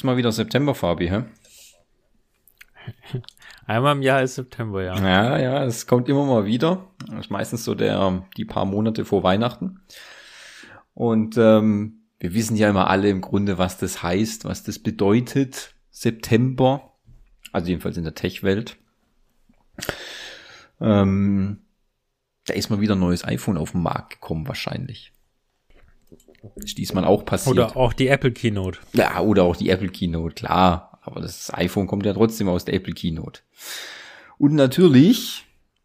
Ist mal wieder September, Fabi, hä? Einmal im Jahr ist September, ja. Ja, ja, es kommt immer mal wieder. Das ist meistens so der, die paar Monate vor Weihnachten. Und ähm, wir wissen ja immer alle im Grunde, was das heißt, was das bedeutet. September. Also jedenfalls in der Tech-Welt. Ähm, da ist mal wieder ein neues iPhone auf den Markt gekommen, wahrscheinlich. Ist diesmal auch passiert. Oder auch die Apple Keynote. Ja, oder auch die Apple Keynote, klar. Aber das iPhone kommt ja trotzdem aus der Apple Keynote. Und natürlich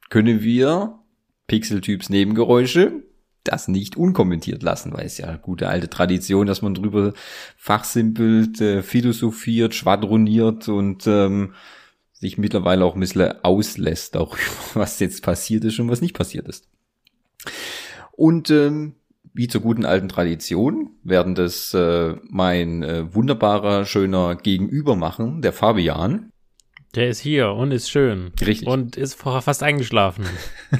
können wir Pixel-Typs Nebengeräusche das nicht unkommentiert lassen, weil es ja gute alte Tradition, dass man drüber fachsimpelt, äh, philosophiert, schwadroniert und ähm, sich mittlerweile auch ein bisschen auslässt darüber, was jetzt passiert ist und was nicht passiert ist. Und ähm, wie zur guten alten Tradition werden das äh, mein äh, wunderbarer, schöner Gegenüber machen, der Fabian. Der ist hier und ist schön. Richtig. Und ist vorher fast eingeschlafen.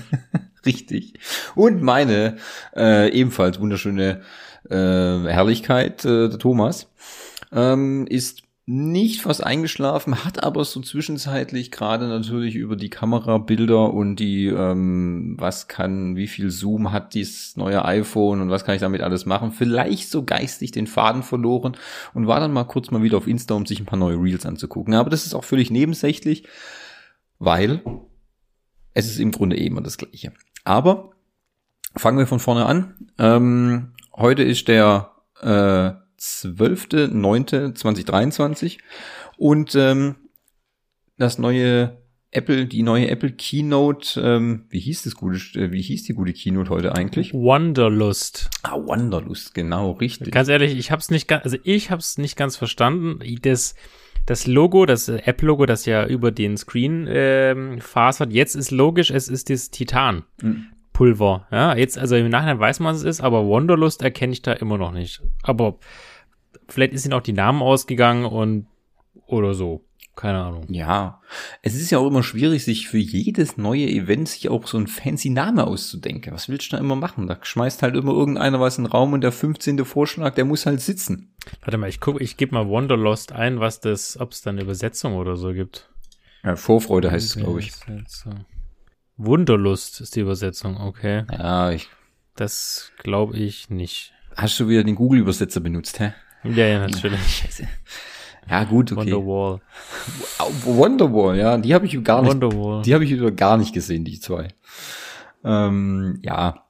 Richtig. Und meine äh, ebenfalls wunderschöne äh, Herrlichkeit, äh, der Thomas, ähm, ist nicht fast eingeschlafen, hat aber so zwischenzeitlich gerade natürlich über die Kamerabilder und die, ähm, was kann, wie viel Zoom hat dieses neue iPhone und was kann ich damit alles machen, vielleicht so geistig den Faden verloren und war dann mal kurz mal wieder auf Insta, um sich ein paar neue Reels anzugucken. Aber das ist auch völlig nebensächlich, weil es ist im Grunde eh immer das Gleiche. Aber fangen wir von vorne an. Ähm, heute ist der äh, 12.09.2023 und ähm, das neue Apple, die neue Apple Keynote, ähm, wie hieß das gute, äh, wie hieß die gute Keynote heute eigentlich? Wanderlust. Ah, Wanderlust, genau, richtig. Ganz ehrlich, ich hab's nicht ganz, also ich hab's nicht ganz verstanden. Das, das Logo, das Apple-Logo, das ja über den Screen ähm, fasert, jetzt ist logisch, es ist das Titan. Mhm. Pulver. Ja, jetzt, also im Nachhinein weiß man, was es ist, aber Wanderlust erkenne ich da immer noch nicht. Aber vielleicht ist ihnen auch die Namen ausgegangen und oder so. Keine Ahnung. Ja, es ist ja auch immer schwierig, sich für jedes neue Event sich auch so ein fancy Name auszudenken. Was willst du da immer machen? Da schmeißt halt immer irgendeiner was in den Raum und der 15. Vorschlag, der muss halt sitzen. Warte mal, ich gucke, ich gebe mal Wanderlost ein, was das, ob es da eine Übersetzung oder so gibt. Ja, Vorfreude heißt es, glaube ich. Wunderlust ist die Übersetzung, okay. Ja, ich. Das glaube ich nicht. Hast du wieder den Google-Übersetzer benutzt, hä? Ja, ja, natürlich. Scheiße. Ja, gut, okay. Wonderwall. Wonderwall, ja, die habe ich gar nicht. Wonderwall. Die habe ich gar nicht gesehen, die zwei. Ähm, ja,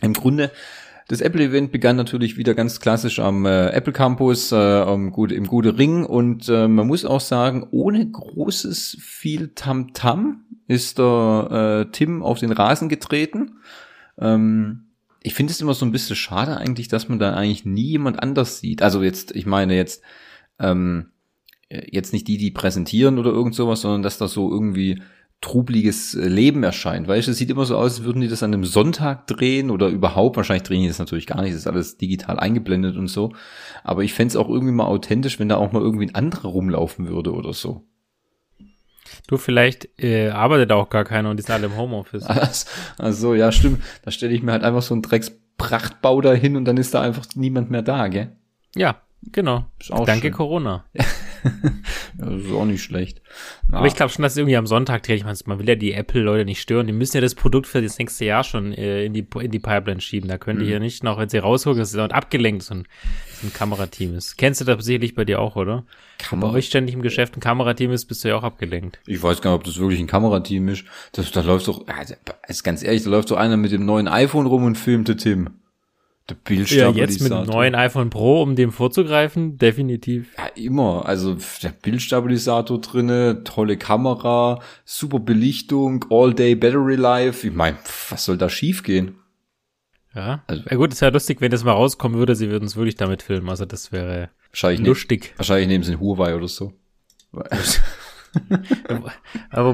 im Grunde das Apple-Event begann natürlich wieder ganz klassisch am äh, Apple Campus, äh, am Gute, im Gute Ring und äh, man muss auch sagen, ohne großes viel Tamtam -Tam ist der äh, Tim auf den Rasen getreten. Ähm, ich finde es immer so ein bisschen schade eigentlich, dass man da eigentlich nie jemand anders sieht. Also jetzt, ich meine jetzt, ähm, jetzt nicht die, die präsentieren oder irgend sowas, sondern dass da so irgendwie trubliges Leben erscheint. Weißt du, es sieht immer so aus, als würden die das an einem Sonntag drehen oder überhaupt, wahrscheinlich drehen die das natürlich gar nicht, das ist alles digital eingeblendet und so. Aber ich fände es auch irgendwie mal authentisch, wenn da auch mal irgendwie ein anderer rumlaufen würde oder so. Du, vielleicht äh, arbeitet auch gar keiner und die sind alle im Homeoffice. Also, ja, stimmt. Da stelle ich mir halt einfach so einen Drecksprachtbau da hin und dann ist da einfach niemand mehr da, gell? Ja, genau. Danke schön. Corona. das ist auch nicht schlecht. Na. Aber ich glaube schon, dass irgendwie am Sonntag dreht. Ich meine, man will ja die Apple-Leute nicht stören. Die müssen ja das Produkt für das nächste Jahr schon äh, in, die, in die Pipeline schieben. Da können mhm. die ja nicht noch, wenn sie rausgucken, dass sie dort abgelenkt sind ein Kamerateam ist. Kennst du das sicherlich bei dir auch, oder? Kamera. Bei euch ständig im Geschäft ein Kamerateam ist, bist du ja auch abgelenkt. Ich weiß gar nicht, ob das wirklich ein Kamerateam ist. Das, da läuft doch, also, ist ganz ehrlich, da läuft so einer mit dem neuen iPhone rum und filmte Tim. Der Bildstabilisator. Ja, jetzt mit dem neuen iPhone Pro, um dem vorzugreifen, definitiv. Ja, immer. Also der Bildstabilisator drinne, tolle Kamera, super Belichtung, All-Day Battery Life. Ich meine, was soll da schiefgehen? Ja. Also, ja gut, ist ja lustig, wenn das mal rauskommen würde, sie würden es wirklich damit filmen. Also das wäre wahrscheinlich lustig. Ne, wahrscheinlich nehmen sie in Huawei oder so. Aber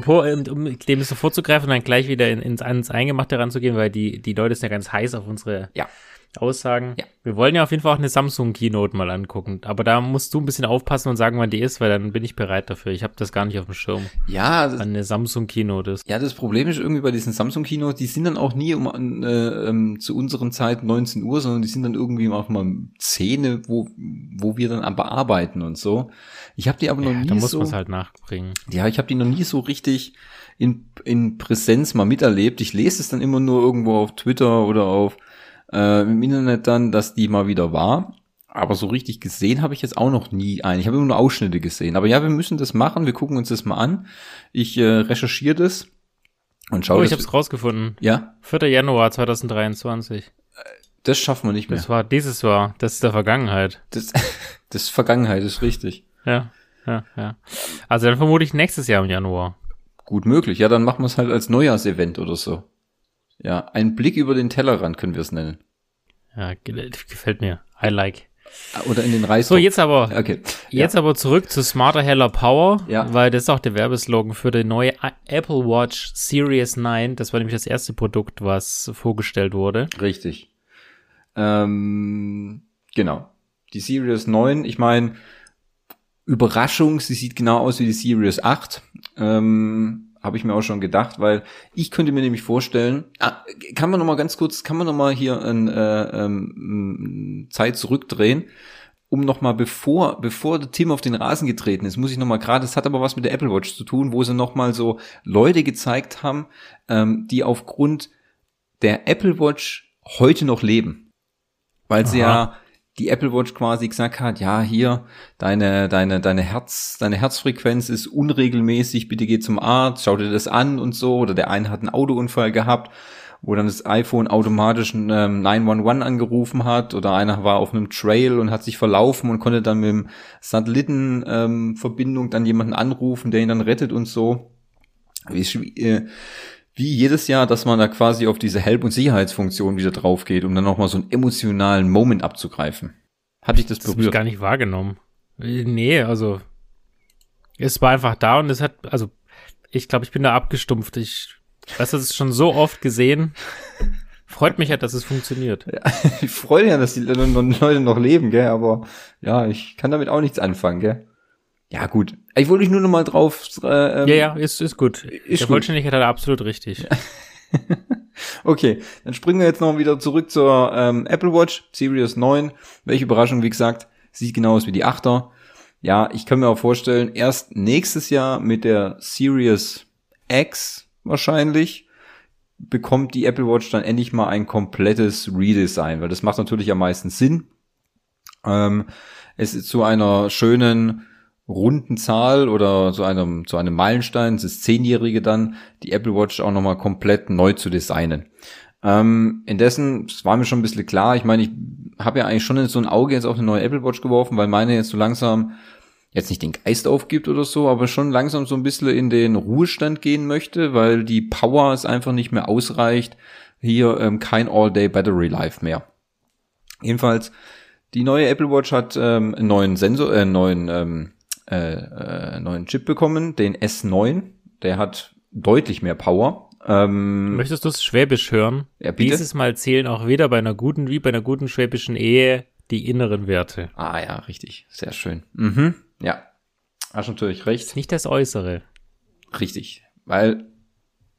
um dem so vorzugreifen und dann gleich wieder in, ins, ins Eingemachte ranzugehen, weil die, die Leute sind ja ganz heiß auf unsere ja. Aussagen. Ja. Wir wollen ja auf jeden Fall auch eine Samsung Keynote mal angucken. Aber da musst du ein bisschen aufpassen und sagen, wann die ist, weil dann bin ich bereit dafür. Ich habe das gar nicht auf dem Schirm, Ja, das, wann eine Samsung Keynote ist. ja, das Problem ist irgendwie bei diesen Samsung-Kinos, die sind dann auch nie um, äh, ähm, zu unseren Zeiten 19 Uhr, sondern die sind dann irgendwie auch mal 10, wo, wo wir dann aber arbeiten und so. Ich habe die aber noch Ja, nie da muss so. man es halt nachbringen. Ja, ich habe die noch nie so richtig in, in Präsenz mal miterlebt. Ich lese es dann immer nur irgendwo auf Twitter oder auf äh, im Internet dann, dass die mal wieder war. Aber so richtig gesehen habe ich jetzt auch noch nie einen. Ich habe immer nur Ausschnitte gesehen. Aber ja, wir müssen das machen. Wir gucken uns das mal an. Ich äh, recherchiere das und schaue. Oh, ich habe es rausgefunden. ja, 4. Januar 2023. das schaffen wir nicht mehr. Das war dieses Jahr. Das ist der Vergangenheit. Das, das ist Vergangenheit, ist richtig. Ja, ja, ja. Also dann vermute ich nächstes Jahr im Januar. Gut möglich. Ja, dann machen wir es halt als Neujahrsevent oder so. Ja, ein Blick über den Tellerrand können wir es nennen. Ja, ge- gefällt mir. I like. Oder in den Reis. So, jetzt aber, Okay. jetzt aber zurück zu Smarter, Heller Power, Ja. weil das ist auch der Werbeslogan für die neue Apple Watch Series 9. Das war nämlich das erste Produkt, was vorgestellt wurde. Richtig. Ähm, genau. Die Series 9, ich meine, Überraschung, sie sieht genau aus wie die Series 8. Ähm, habe ich mir auch schon gedacht, weil ich könnte mir nämlich vorstellen, ah, kann man noch mal ganz kurz, kann man noch mal hier ein, äh, ähm, Zeit zurückdrehen, um noch mal bevor bevor der Tim auf den Rasen getreten ist, muss ich noch mal gerade, das hat aber was mit der Apple Watch zu tun, wo sie noch mal so Leute gezeigt haben, ähm, die aufgrund der Apple Watch heute noch leben, weil sie Aha. ja die Apple Watch quasi gesagt hat, ja, hier, deine, deine, deine Herz, deine Herzfrequenz ist unregelmäßig, bitte geh zum Arzt, schau dir das an und so. Oder der eine hat einen Autounfall gehabt, wo dann das iPhone automatisch ein ähm, 911 angerufen hat. Oder einer war auf einem Trail und hat sich verlaufen und konnte dann mit dem Satellitenverbindung ähm, dann jemanden anrufen, der ihn dann rettet und so. Wie, äh, wie jedes Jahr, dass man da quasi auf diese Help- und Sicherheitsfunktion wieder drauf geht, um dann nochmal so einen emotionalen Moment abzugreifen. Hatte ich das Das berührt? gar nicht wahrgenommen. Nee, also es war einfach da und es hat, also ich glaube, ich bin da abgestumpft. Ich weiß, das ist schon so oft gesehen. Freut mich ja, dass es funktioniert. Ich freue mich ja, dass die Leute noch leben, gell, aber ja, ich kann damit auch nichts anfangen, gell. Ja, gut. Ich wollte dich nur noch mal drauf. Äh, ähm, Ja, ja, ist, ist gut. Ist Der. Vollständigkeit hat er absolut richtig. Okay, dann springen wir jetzt noch wieder zurück zur ähm, Apple Watch Series 9. Welche Überraschung, wie gesagt, sieht genau aus wie die 8er. Ja, ich kann mir auch vorstellen, erst nächstes Jahr mit der Series X wahrscheinlich bekommt die Apple Watch dann endlich mal ein komplettes Redesign, weil das macht natürlich am meisten Sinn. Ähm, es ist zu einer schönen runden Zahl oder zu einem, zu einem Meilenstein, ist Zehnjährige dann, die Apple Watch auch nochmal komplett neu zu designen. Ähm, indessen, es war mir schon ein bisschen klar, ich meine, ich habe ja eigentlich schon so ein Auge jetzt auf eine neue Apple Watch geworfen, weil meine jetzt so langsam jetzt nicht den Geist aufgibt oder so, aber schon langsam so ein bisschen in den Ruhestand gehen möchte, weil die Power es einfach nicht mehr ausreicht. Hier ähm, kein All-Day Battery Life mehr. Jedenfalls, die neue Apple Watch hat ähm, einen neuen Sensor, äh, einen neuen, ähm, äh, äh, neuen Chip bekommen, den S9. Der hat deutlich mehr Power. Ähm, Möchtest du es Schwäbisch hören? Ja, bitte. Dieses Mal zählen auch weder bei einer guten wie bei einer guten schwäbischen Ehe die inneren Werte. ah ja, richtig. Sehr schön. Mhm. Ja. Hast natürlich recht. Ist nicht das Äußere. Richtig. Weil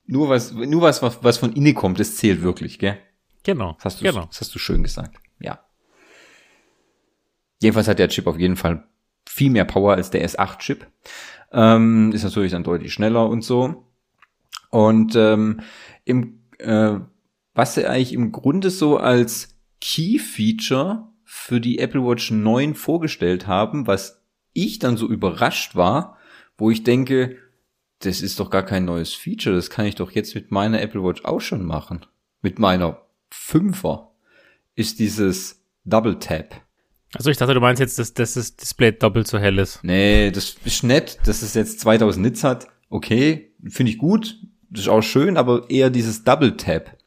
nur was, nur was, was, was von innen kommt, das zählt wirklich, gell? Genau. Das hast du, genau. das hast du schön gesagt. Ja. Jedenfalls hat der Chip auf jeden Fall viel mehr Power als der S8-Chip. Ähm, ist natürlich dann deutlich schneller und so. Und ähm, im, äh, was sie eigentlich im Grunde so als Key-Feature für die Apple Watch 9 vorgestellt haben, was ich dann so überrascht war, wo ich denke, das ist doch gar kein neues Feature, das kann ich doch jetzt mit meiner Apple Watch auch schon machen. Mit meiner Fünfer ist dieses Double Tap. Also ich dachte, du meinst jetzt, dass, dass das Display doppelt so hell ist. Nee, das ist nett, dass es jetzt 2000 Nits hat. Okay, finde ich gut. Das ist auch schön, aber eher dieses Double Tap.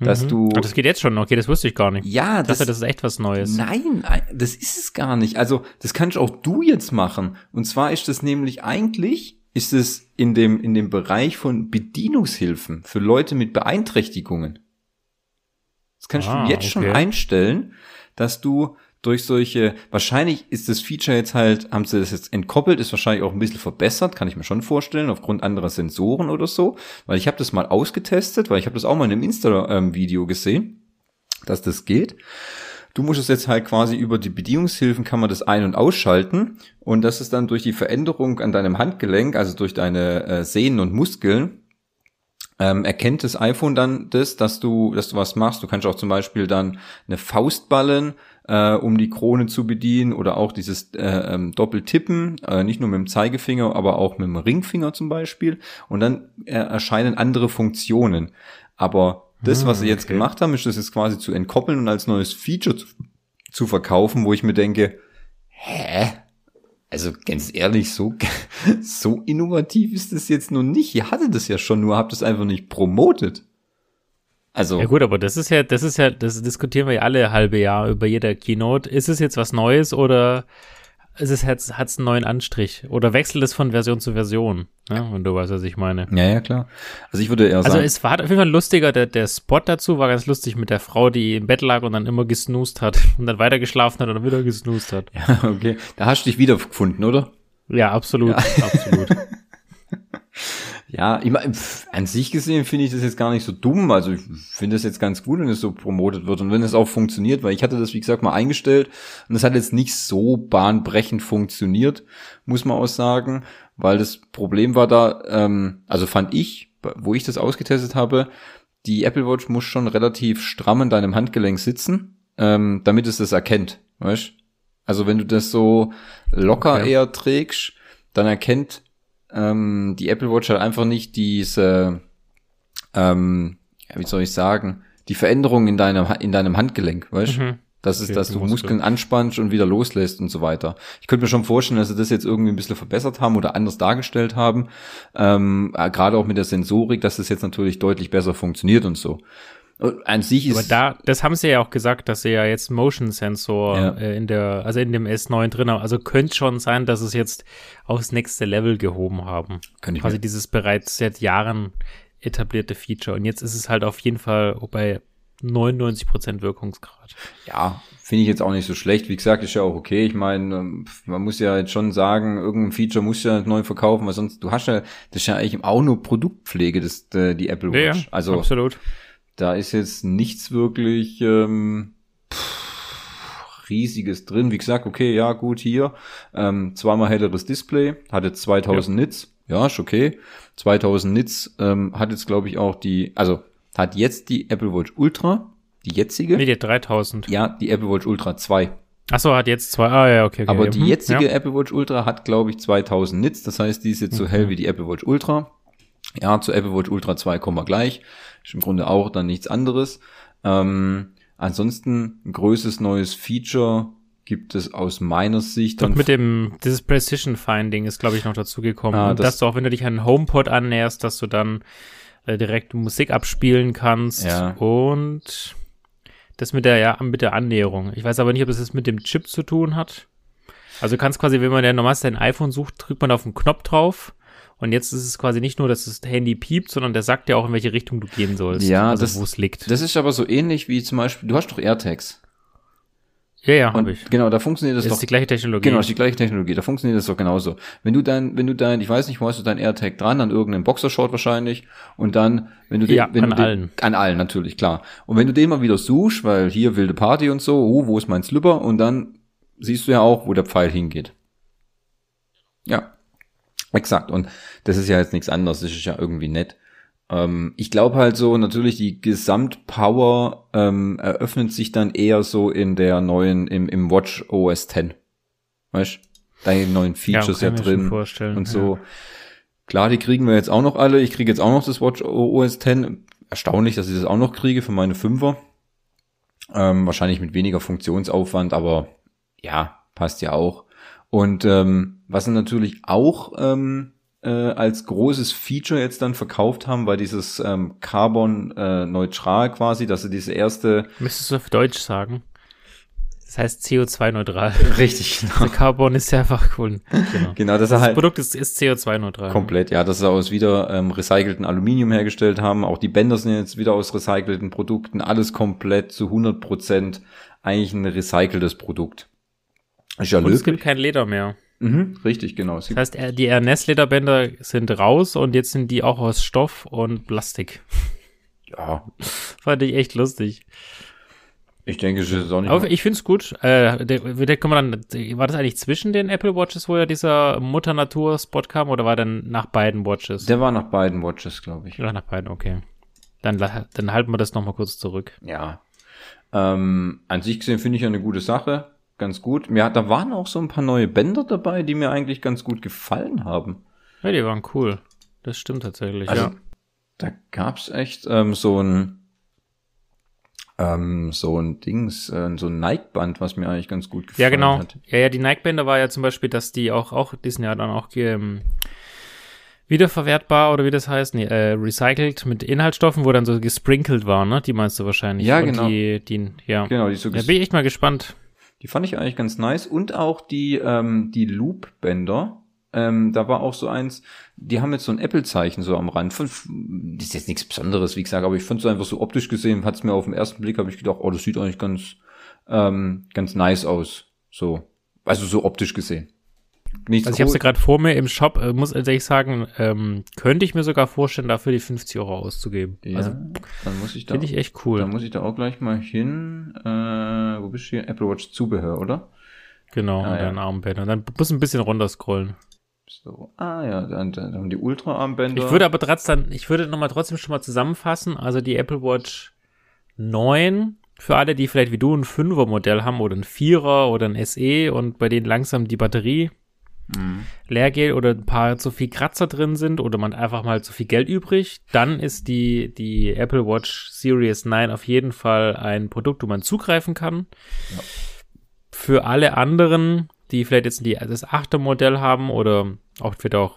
Dass Mhm. du. Ah, das geht jetzt schon. Okay, das wusste ich gar nicht. ja, Ich dachte, das ist echt was Neues. Nein, das ist es gar nicht. Also, das kannst auch du jetzt machen. Und zwar ist das nämlich eigentlich, ist es in dem, in dem Bereich von Bedienungshilfen für Leute mit Beeinträchtigungen. Das kannst Ah, du jetzt schon okay. einstellen, dass du durch solche, wahrscheinlich ist das Feature jetzt halt, haben sie das jetzt entkoppelt, ist wahrscheinlich auch ein bisschen verbessert, kann ich mir schon vorstellen, aufgrund anderer Sensoren oder so, weil ich habe das mal ausgetestet, weil ich habe das auch mal in einem Insta-Video gesehen, dass das geht. Du musst es jetzt halt quasi über die Bedienungshilfen kann man das ein- und ausschalten und das ist dann durch die Veränderung an deinem Handgelenk, also durch deine äh, Sehnen und Muskeln, ähm, erkennt das iPhone dann das, dass du, dass du was machst. Du kannst auch zum Beispiel dann eine Faust ballen, äh, um die Krone zu bedienen oder auch dieses äh, ähm, Doppeltippen, äh, nicht nur mit dem Zeigefinger, aber auch mit dem Ringfinger zum Beispiel. Und dann äh, erscheinen andere Funktionen. Aber das, was sie jetzt okay. gemacht haben, ist das jetzt quasi zu entkoppeln und als neues Feature zu, zu verkaufen, wo ich mir denke, hä? Also ganz ehrlich, so, so innovativ ist das jetzt noch nicht. Ihr hattet das ja schon, nur habt es einfach nicht promotet. Also, Ja gut, aber das ist ja, das ist ja, das diskutieren wir ja alle halbe Jahr über jeder Keynote. Ist es jetzt was Neues oder ist es hat's, hat's einen neuen Anstrich? Oder wechselt es von Version zu Version? Ja, wenn du weißt, was ich meine. ja, ja, klar. Also ich würde eher Also sagen, es war auf jeden Fall lustiger, der, der Spot dazu war ganz lustig mit der Frau, die im Bett lag und dann immer gesnoost hat und dann weiter geschlafen hat und dann wieder gesnoost hat. ja, okay, da hast du dich wiedergefunden, oder? Ja, absolut, absolut. Ja, ich mein, an sich gesehen finde ich das jetzt gar nicht so dumm. Also ich finde das jetzt ganz gut, wenn es so promotet wird und wenn es auch funktioniert, weil ich hatte das, wie gesagt, mal eingestellt und es hat jetzt nicht so bahnbrechend funktioniert, muss man auch sagen, weil das Problem war da, ähm, also fand ich, wo ich das ausgetestet habe, die Apple Watch muss schon relativ stramm in deinem Handgelenk sitzen, ähm, damit es das erkennt, weißt? Also wenn du das so locker Okay. eher trägst, dann erkennt ähm, die Apple Watch halt einfach nicht diese, ähm, wie soll ich sagen, die Veränderung in deinem, in deinem Handgelenk, weißt Mhm. Das ist, Okay, dass du Muskel. Muskeln anspannst und wieder loslässt und so weiter. Ich könnte mir schon vorstellen, dass sie das jetzt irgendwie ein bisschen verbessert haben oder anders dargestellt haben. Ähm, äh, Gerade auch mit der Sensorik, dass das jetzt natürlich deutlich besser funktioniert und so. Und an sich ist Aber da, das haben sie ja auch gesagt, dass sie ja jetzt Motion Sensor Ja. äh, in der, also in dem S9 drin haben. Also könnte schon sein, dass es jetzt aufs nächste Level gehoben haben. Könnte ich mir- dieses bereits seit Jahren etablierte Feature. Und jetzt ist es halt auf jeden Fall bei 99% Wirkungsgrad. Ja, finde ich jetzt auch nicht so schlecht. Wie gesagt, ist ja auch okay. Ich meine, ähm, man muss ja jetzt schon sagen, irgendein Feature muss ja neu verkaufen, weil sonst, du hast ja, das ist ja eigentlich auch nur Produktpflege, das, äh, die Apple Watch. also, absolut. Da ist jetzt nichts wirklich ähm, pff, riesiges drin. Wie gesagt, okay, ja, gut, hier. Ähm, zweimal helleres Display, hat jetzt 2000 Nits. Ja, ist okay. 2000 Nits ähm, hat jetzt, glaube ich, auch die, also hat jetzt die Apple Watch Ultra, die jetzige. Nee, die 3000. Ja, die Apple Watch Ultra 2. Achso, hat jetzt zwei. Ah, ja, okay. okay. Aber ja, die hm, jetzige Ja. Apple Watch Ultra hat, glaube ich, 2000 Nits. Das heißt, die ist jetzt so hell wie die Apple Watch Ultra. Ja, zur Apple Watch Ultra 2 kommen wir gleich. Ist im Grunde auch dann nichts anderes. Ähm, ansonsten ein größtes neues Feature gibt es aus meiner Sicht. Doch dann mit dem, dieses Precision Finding ist, glaube ich, noch dazu gekommen. Ah, Und das- dass du auch, wenn du dich an den HomePod annäherst, dass du dann äh, direkt Musik abspielen kannst. Ja. Und das mit der, ja, mit der Annäherung. Ich weiß aber nicht, ob das jetzt mit dem Chip zu tun hat. Also du kannst quasi, wenn man ja normalerweise ein iPhone sucht, drückt man auf den Knopf drauf. Und jetzt ist es quasi nicht nur, dass das Handy piept, sondern der sagt dir auch, in welche Richtung du gehen sollst. Ja, also wo es liegt. das ist aber so ähnlich wie zum Beispiel, du hast doch AirTags. ja, ja, habe ich. genau, da funktioniert das Das doch ist die gleiche Technologie. Genau, ist die gleiche Technologie. Da funktioniert das doch genauso. Wenn du dein, wenn du dein, ich weiß nicht, wo hast du dein AirTag dran, an irgendeinem Boxershort wahrscheinlich, und dann, wenn du den, Ja, wenn an du den, allen. an allen natürlich, klar. Und wenn du den mal wieder suchst, weil hier wilde Party und so, oh, wo ist mein Slipper? Und dann siehst du ja auch, wo der Pfeil hingeht. Ja. Exakt. Und das ist ja jetzt nichts anderes. Das ist ja irgendwie nett. Ähm, ich glaube halt so, natürlich die Gesamtpower ähm, eröffnet sich dann eher so in der neuen, im, im Watch OS 10. Weißt Da die neuen Features ja, schon drin vorstellen, und so. Klar, die kriegen wir jetzt auch noch alle. Ich kriege jetzt auch noch das Watch OS 10. Erstaunlich, dass ich das auch noch kriege für meine Fünfer. Ähm, wahrscheinlich mit weniger Funktionsaufwand, aber ja, passt ja auch. Und ähm, was sie natürlich auch ähm, äh, als großes Feature jetzt dann verkauft haben, war dieses ähm, Carbon äh, neutral quasi, dass sie diese erste Müsstest du auf Deutsch sagen. Das heißt CO2-neutral. Richtig, genau. Der Carbon ist ja einfach cool. Genau, genau das, das halt Produkt ist, ist CO2-neutral. Komplett, ja, dass sie aus wieder ähm, recycelten Aluminium hergestellt haben. Auch die Bänder sind jetzt wieder aus recycelten Produkten. Alles komplett zu 100 Prozent eigentlich ein recyceltes Produkt. Ist ja Und löblich. es gibt kein Leder mehr. Mhm, richtig, genau. Das heißt, die RNS-Lederbänder sind raus und jetzt sind die auch aus Stoff und Plastik. Ja. Fand ich echt lustig. Ich denke, es ist auch nicht. Aber ich finde es gut. Äh, der, der, kann man dann, war das eigentlich zwischen den Apple Watches, wo ja dieser Mutter Natur Spot kam, oder war dann nach beiden Watches? Der war nach beiden Watches, glaube ich. Ja, nach beiden, okay. Dann, dann halten wir das nochmal kurz zurück. Ja. Ähm, an sich gesehen finde ich ja eine gute Sache. Ganz gut. Ja, da waren auch so ein paar neue Bänder dabei, die mir eigentlich ganz gut gefallen haben. Ja, die waren cool. Das stimmt tatsächlich, also, ja. Da gab's echt ähm, so ein ähm, so ein Dings, äh, so ein Nike-Band, was mir eigentlich ganz gut gefallen ja, genau. hat. Ja, ja, die Nike-Bänder war ja zum Beispiel, dass die auch, auch, die sind ja dann auch ähm, wiederverwertbar oder wie das heißt, nee, äh, recycelt mit Inhaltsstoffen, wo dann so gesprinkelt war, ne? Die meinst du wahrscheinlich. Ja, genau. Die, die, ja. Genau, die so Da bin ich echt mal gespannt. Die fand ich eigentlich ganz nice. Und auch die, ähm, die Loop-Bänder. Ähm, da war auch so eins, die haben jetzt so ein Apple-Zeichen so am Rand. Das ist jetzt nichts Besonderes, wie gesagt, aber ich fand es einfach so optisch gesehen, hat es mir auf den ersten Blick, habe ich gedacht, oh, das sieht eigentlich ganz, ähm, ganz nice aus. So. Also so optisch gesehen. Nichts also ich habe sie gerade vor mir im Shop, äh, muss ehrlich sagen, ähm, könnte ich mir sogar vorstellen, dafür die 50 Euro auszugeben. Ja, also, dann muss ich da. Finde ich echt cool. Dann muss ich da auch gleich mal hin. Äh, wo bist du hier? Apple Watch Zubehör, oder? Genau, ah, dein ja. Armband. Und dann musst du ein bisschen runter scrollen. So, ah ja, dann, dann haben die Ultra-Armbänder. Ich würde aber trotzdem, ich würde nochmal trotzdem schon mal zusammenfassen. Also die Apple Watch 9, für alle, die vielleicht wie du ein 5er Modell haben oder ein 4er oder ein SE und bei denen langsam die Batterie mhm. leer geht oder ein paar zu viel Kratzer drin sind oder man einfach mal zu viel Geld übrig, dann ist die, die Apple Watch Series 9 auf jeden Fall ein Produkt, wo man zugreifen kann. Ja. Für alle anderen die vielleicht jetzt die, das achte Modell haben oder auch wird auch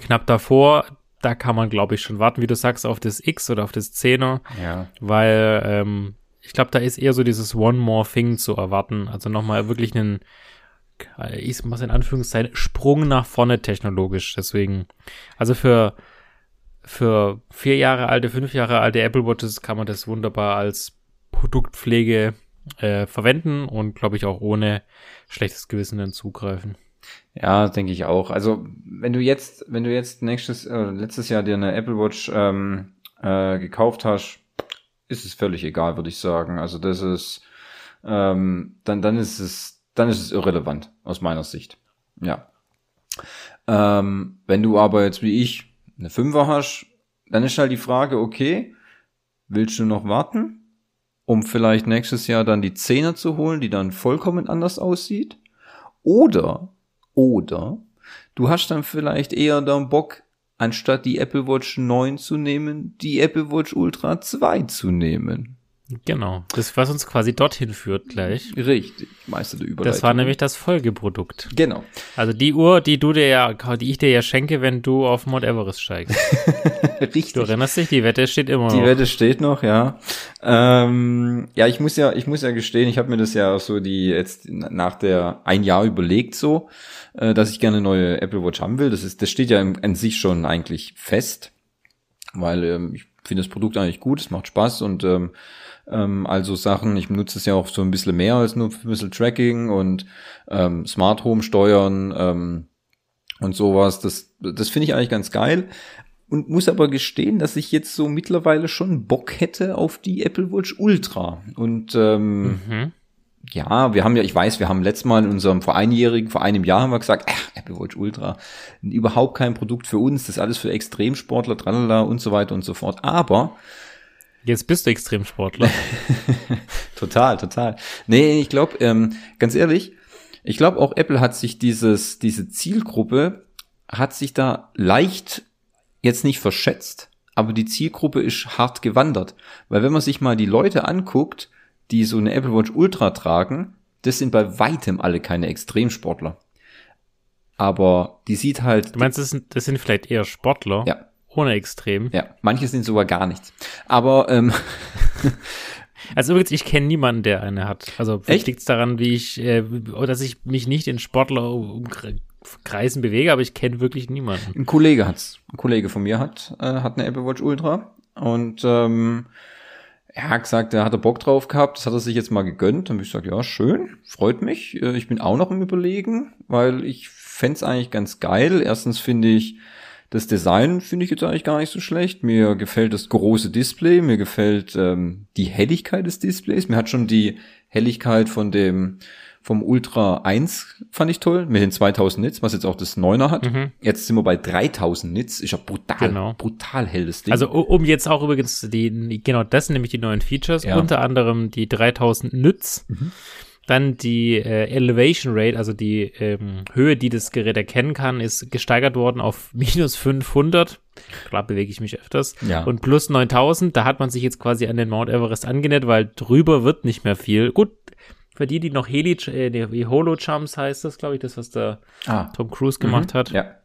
knapp davor, da kann man, glaube ich, schon warten, wie du sagst, auf das X oder auf das 10er. Ja. Weil ähm, ich glaube, da ist eher so dieses One More Thing zu erwarten. Also nochmal wirklich einen, ich muss in Anführungszeichen, Sprung nach vorne technologisch. Deswegen, also für, für vier Jahre alte, fünf Jahre alte Apple Watches kann man das wunderbar als Produktpflege äh, verwenden und glaube ich auch ohne schlechtes Gewissen dann zugreifen. Ja, denke ich auch. Also wenn du jetzt, wenn du jetzt nächstes, äh, letztes Jahr dir eine Apple Watch ähm, äh, gekauft hast, ist es völlig egal, würde ich sagen. Also das ist, ähm, dann, dann ist es, dann ist es irrelevant aus meiner Sicht. Ja. Ähm, wenn du aber jetzt wie ich eine Fünfer hast, dann ist halt die Frage, okay, willst du noch warten? um vielleicht nächstes Jahr dann die Zehner zu holen, die dann vollkommen anders aussieht. Oder, oder, du hast dann vielleicht eher dann Bock, anstatt die Apple Watch 9 zu nehmen, die Apple Watch Ultra 2 zu nehmen. Genau, das was uns quasi dorthin führt gleich. Richtig, Meister der Überleitung. Das war nämlich das Folgeprodukt. Genau. Also die Uhr, die du dir ja, die ich dir ja schenke, wenn du auf Mount Everest steigst. Richtig. Du erinnerst dich, die Wette steht immer die noch. Die Wette steht noch, ja. Ähm, ja, ich muss ja, ich muss ja gestehen, ich habe mir das ja auch so die jetzt nach der ein Jahr überlegt so, äh, dass ich gerne eine neue Apple Watch haben will. Das ist, das steht ja im, an sich schon eigentlich fest, weil ähm, ich finde das Produkt eigentlich gut, es macht Spaß und ähm, ähm, also Sachen, ich benutze es ja auch so ein bisschen mehr als nur ein bisschen Tracking und ähm, Smart Home steuern ähm, und sowas. Das, das finde ich eigentlich ganz geil. Und muss aber gestehen, dass ich jetzt so mittlerweile schon Bock hätte auf die Apple Watch Ultra. Und ähm, mhm. ja, wir haben ja, ich weiß, wir haben letztes Mal in unserem vor einjährigen, vor einem Jahr haben wir gesagt, ach, Apple Watch Ultra, überhaupt kein Produkt für uns, das ist alles für Extremsportler, tralala und so weiter und so fort. Aber Jetzt bist du Extremsportler. total, total. Nee, ich glaube, ähm, ganz ehrlich, ich glaube auch Apple hat sich dieses, diese Zielgruppe, hat sich da leicht jetzt nicht verschätzt, aber die Zielgruppe ist hart gewandert. Weil wenn man sich mal die Leute anguckt, die so eine Apple Watch Ultra tragen, das sind bei weitem alle keine Extremsportler. Aber die sieht halt. Du meinst, das sind, das sind vielleicht eher Sportler? Ja. Ohne Extrem. Ja, manche sind sogar gar nichts. Aber ähm, Also übrigens, ich kenne niemanden, der eine hat. Also vielleicht liegt es daran, wie ich, äh, dass ich mich nicht in Sportler umkreisen bewege, aber ich kenne wirklich niemanden. Ein Kollege hat's. Ein Kollege von mir hat, äh, hat eine Apple Watch Ultra und ähm, er hat gesagt, er hatte Bock drauf gehabt, das hat er sich jetzt mal gegönnt. Und ich sage, ja, schön, freut mich. Äh, ich bin auch noch im Überlegen, weil ich fände eigentlich ganz geil. Erstens finde ich, das Design finde ich jetzt eigentlich gar nicht so schlecht. Mir gefällt das große Display, mir gefällt ähm, die Helligkeit des Displays. Mir hat schon die Helligkeit von dem vom Ultra 1 fand ich toll, mit den 2000 Nits, was jetzt auch das 9er hat. Mhm. Jetzt sind wir bei 3000 Nits, ist ja brutal, genau. brutal helles Ding. Also um jetzt auch übrigens die, genau das sind nämlich die neuen Features, ja. unter anderem die 3000 Nits. Mhm. Dann die äh, Elevation Rate, also die ähm, Höhe, die das Gerät erkennen kann, ist gesteigert worden auf minus 500. Klar bewege ich mich öfters. Ja. Und plus 9000, da hat man sich jetzt quasi an den Mount Everest angenähert, weil drüber wird nicht mehr viel. Gut, für die, die noch Heli, äh, die Holo-Jumps heißt das, glaube ich, das, was der ah. Tom Cruise gemacht mhm. hat. Ja.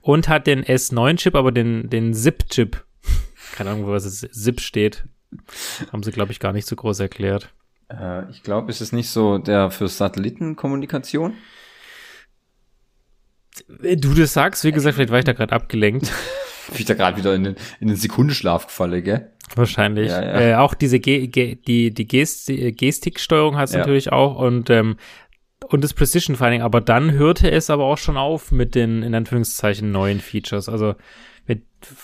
Und hat den S9-Chip, aber den, den ZIP-Chip. Keine Ahnung, wo was ZIP steht. Haben sie, glaube ich, gar nicht so groß erklärt. Äh, ich glaube, ist es nicht so der für Satellitenkommunikation? Du das sagst, wie gesagt, vielleicht war ich da gerade abgelenkt. Bin ich da gerade wieder in den, in den Sekundenschlaf gefallen, gell? Wahrscheinlich. Ja, ja. Äh, auch diese Ge Ge die, die Gest Gestiksteuerung hat es ja. natürlich auch und ähm, und das Precision Finding, aber dann hörte es aber auch schon auf mit den in Anführungszeichen neuen Features. Also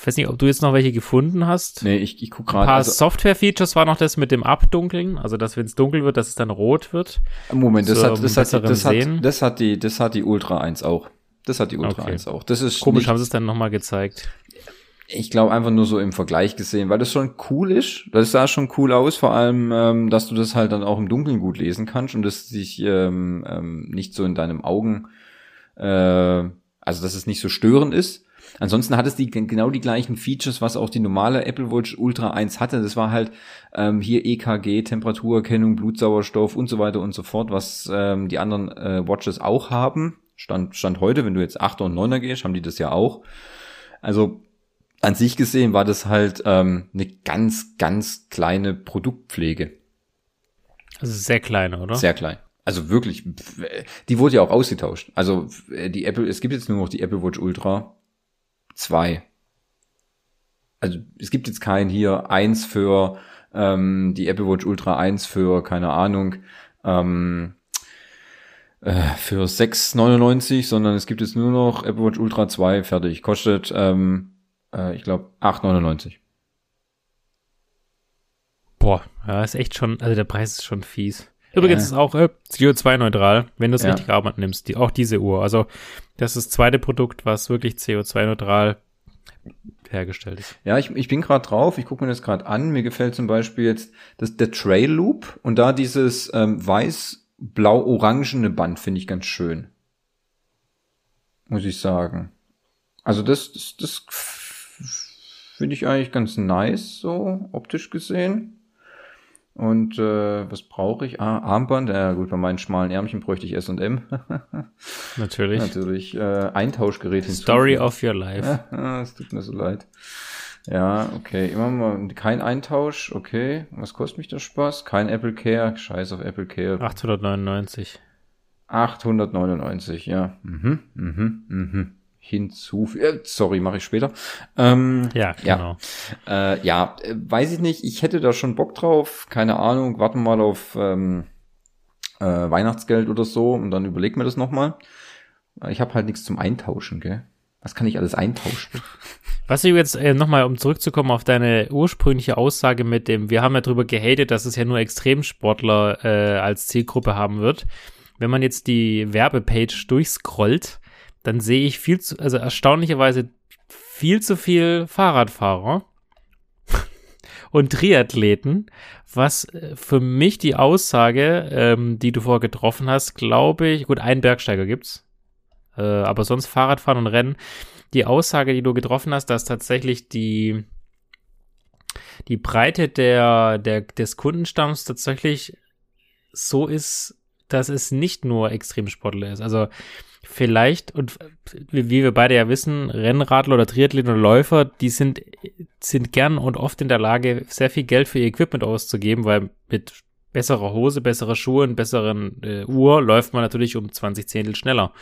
weiß nicht, ob du jetzt noch welche gefunden hast. Nee, ich, ich guck gerade. Ein paar also, Software-Features war noch das mit dem Abdunkeln, also dass wenn es dunkel wird, dass es dann rot wird. Moment, das, hat, das, hat, das, hat, das hat die, das hat die Ultra 1 auch. Das hat die Ultra okay. 1 auch. Das ist komisch, nicht, haben sie es dann nochmal gezeigt. Ich glaube einfach nur so im Vergleich gesehen, weil das schon cool ist. Das sah schon cool aus, vor allem, ähm, dass du das halt dann auch im Dunkeln gut lesen kannst und das sich ähm, ähm, nicht so in deinem Augen, äh, also dass es nicht so störend ist. Ansonsten hat es die genau die gleichen Features, was auch die normale Apple Watch Ultra 1 hatte. Das war halt ähm, hier EKG, Temperaturerkennung, Blutsauerstoff und so weiter und so fort, was ähm, die anderen äh, Watches auch haben. Stand, Stand heute, wenn du jetzt 8er und 9er gehst, haben die das ja auch. Also an sich gesehen war das halt ähm, eine ganz, ganz kleine Produktpflege. Also sehr kleine, oder? Sehr klein. Also wirklich, die wurde ja auch ausgetauscht. Also die Apple, es gibt jetzt nur noch die Apple Watch Ultra 2. Also es gibt jetzt kein hier eins für ähm, die Apple Watch Ultra 1 für, keine Ahnung, ähm, äh, für 6,99, sondern es gibt jetzt nur noch Apple Watch Ultra 2 fertig. Kostet ähm, äh, ich glaube, 8,99. Boah, ja, ist echt schon, also der Preis ist schon fies. Übrigens ist auch äh, CO2-neutral, wenn du es richtig Arbeit nimmst, die, auch diese Uhr. Also das ist das zweite Produkt, was wirklich CO2-neutral hergestellt ist. Ja, ich, ich bin gerade drauf, ich gucke mir das gerade an. Mir gefällt zum Beispiel jetzt das, der Trail Loop und da dieses ähm, weiß-blau-orangene Band finde ich ganz schön. Muss ich sagen. Also das, das, das Finde ich eigentlich ganz nice, so optisch gesehen. Und äh, was brauche ich? Ah, Armband. Ja gut, bei meinen schmalen Ärmchen bräuchte ich S&M. Natürlich. Natürlich. Äh, Eintauschgerät hinzu. Story of your life. Es tut mir so leid. Ja, okay. Immer mal kein Eintausch. Okay. Was kostet mich das Spaß? Kein Apple Care. Scheiß auf Apple Care. 899. 899, ja. Mhm, mhm, mhm hinzufügen. Äh, sorry, mache ich später. Ähm, ja, genau. Ja, äh, ja, weiß ich nicht. Ich hätte da schon Bock drauf. Keine Ahnung. Warten mal auf ähm, äh, Weihnachtsgeld oder so und dann überleg mir das nochmal. Ich habe halt nichts zum Eintauschen, gell? Was kann ich alles eintauschen? Was ich jetzt äh, nochmal, um zurückzukommen auf deine ursprüngliche Aussage mit dem, wir haben ja drüber gehatet, dass es ja nur Extremsportler äh, als Zielgruppe haben wird. Wenn man jetzt die Werbepage durchscrollt, dann sehe ich viel zu, also erstaunlicherweise viel zu viel Fahrradfahrer und Triathleten, was äh, für mich die Aussage, ähm, die du vorher getroffen hast, glaube ich, gut, einen Bergsteiger gibt's, äh, aber sonst Fahrradfahren und Rennen, die Aussage, die du getroffen hast, dass tatsächlich die die Breite der, der des Kundenstamms tatsächlich so ist, dass es nicht nur Extremsportler ist. Also vielleicht, und wie wir beide ja wissen, Rennradler oder Triathleten oder Läufer, die sind sind gern und oft in der Lage, sehr viel Geld für ihr Equipment auszugeben, weil mit besserer Hose, bessere Schuhe und besseren äh, Uhr läuft man natürlich um 20 Zehntel schneller.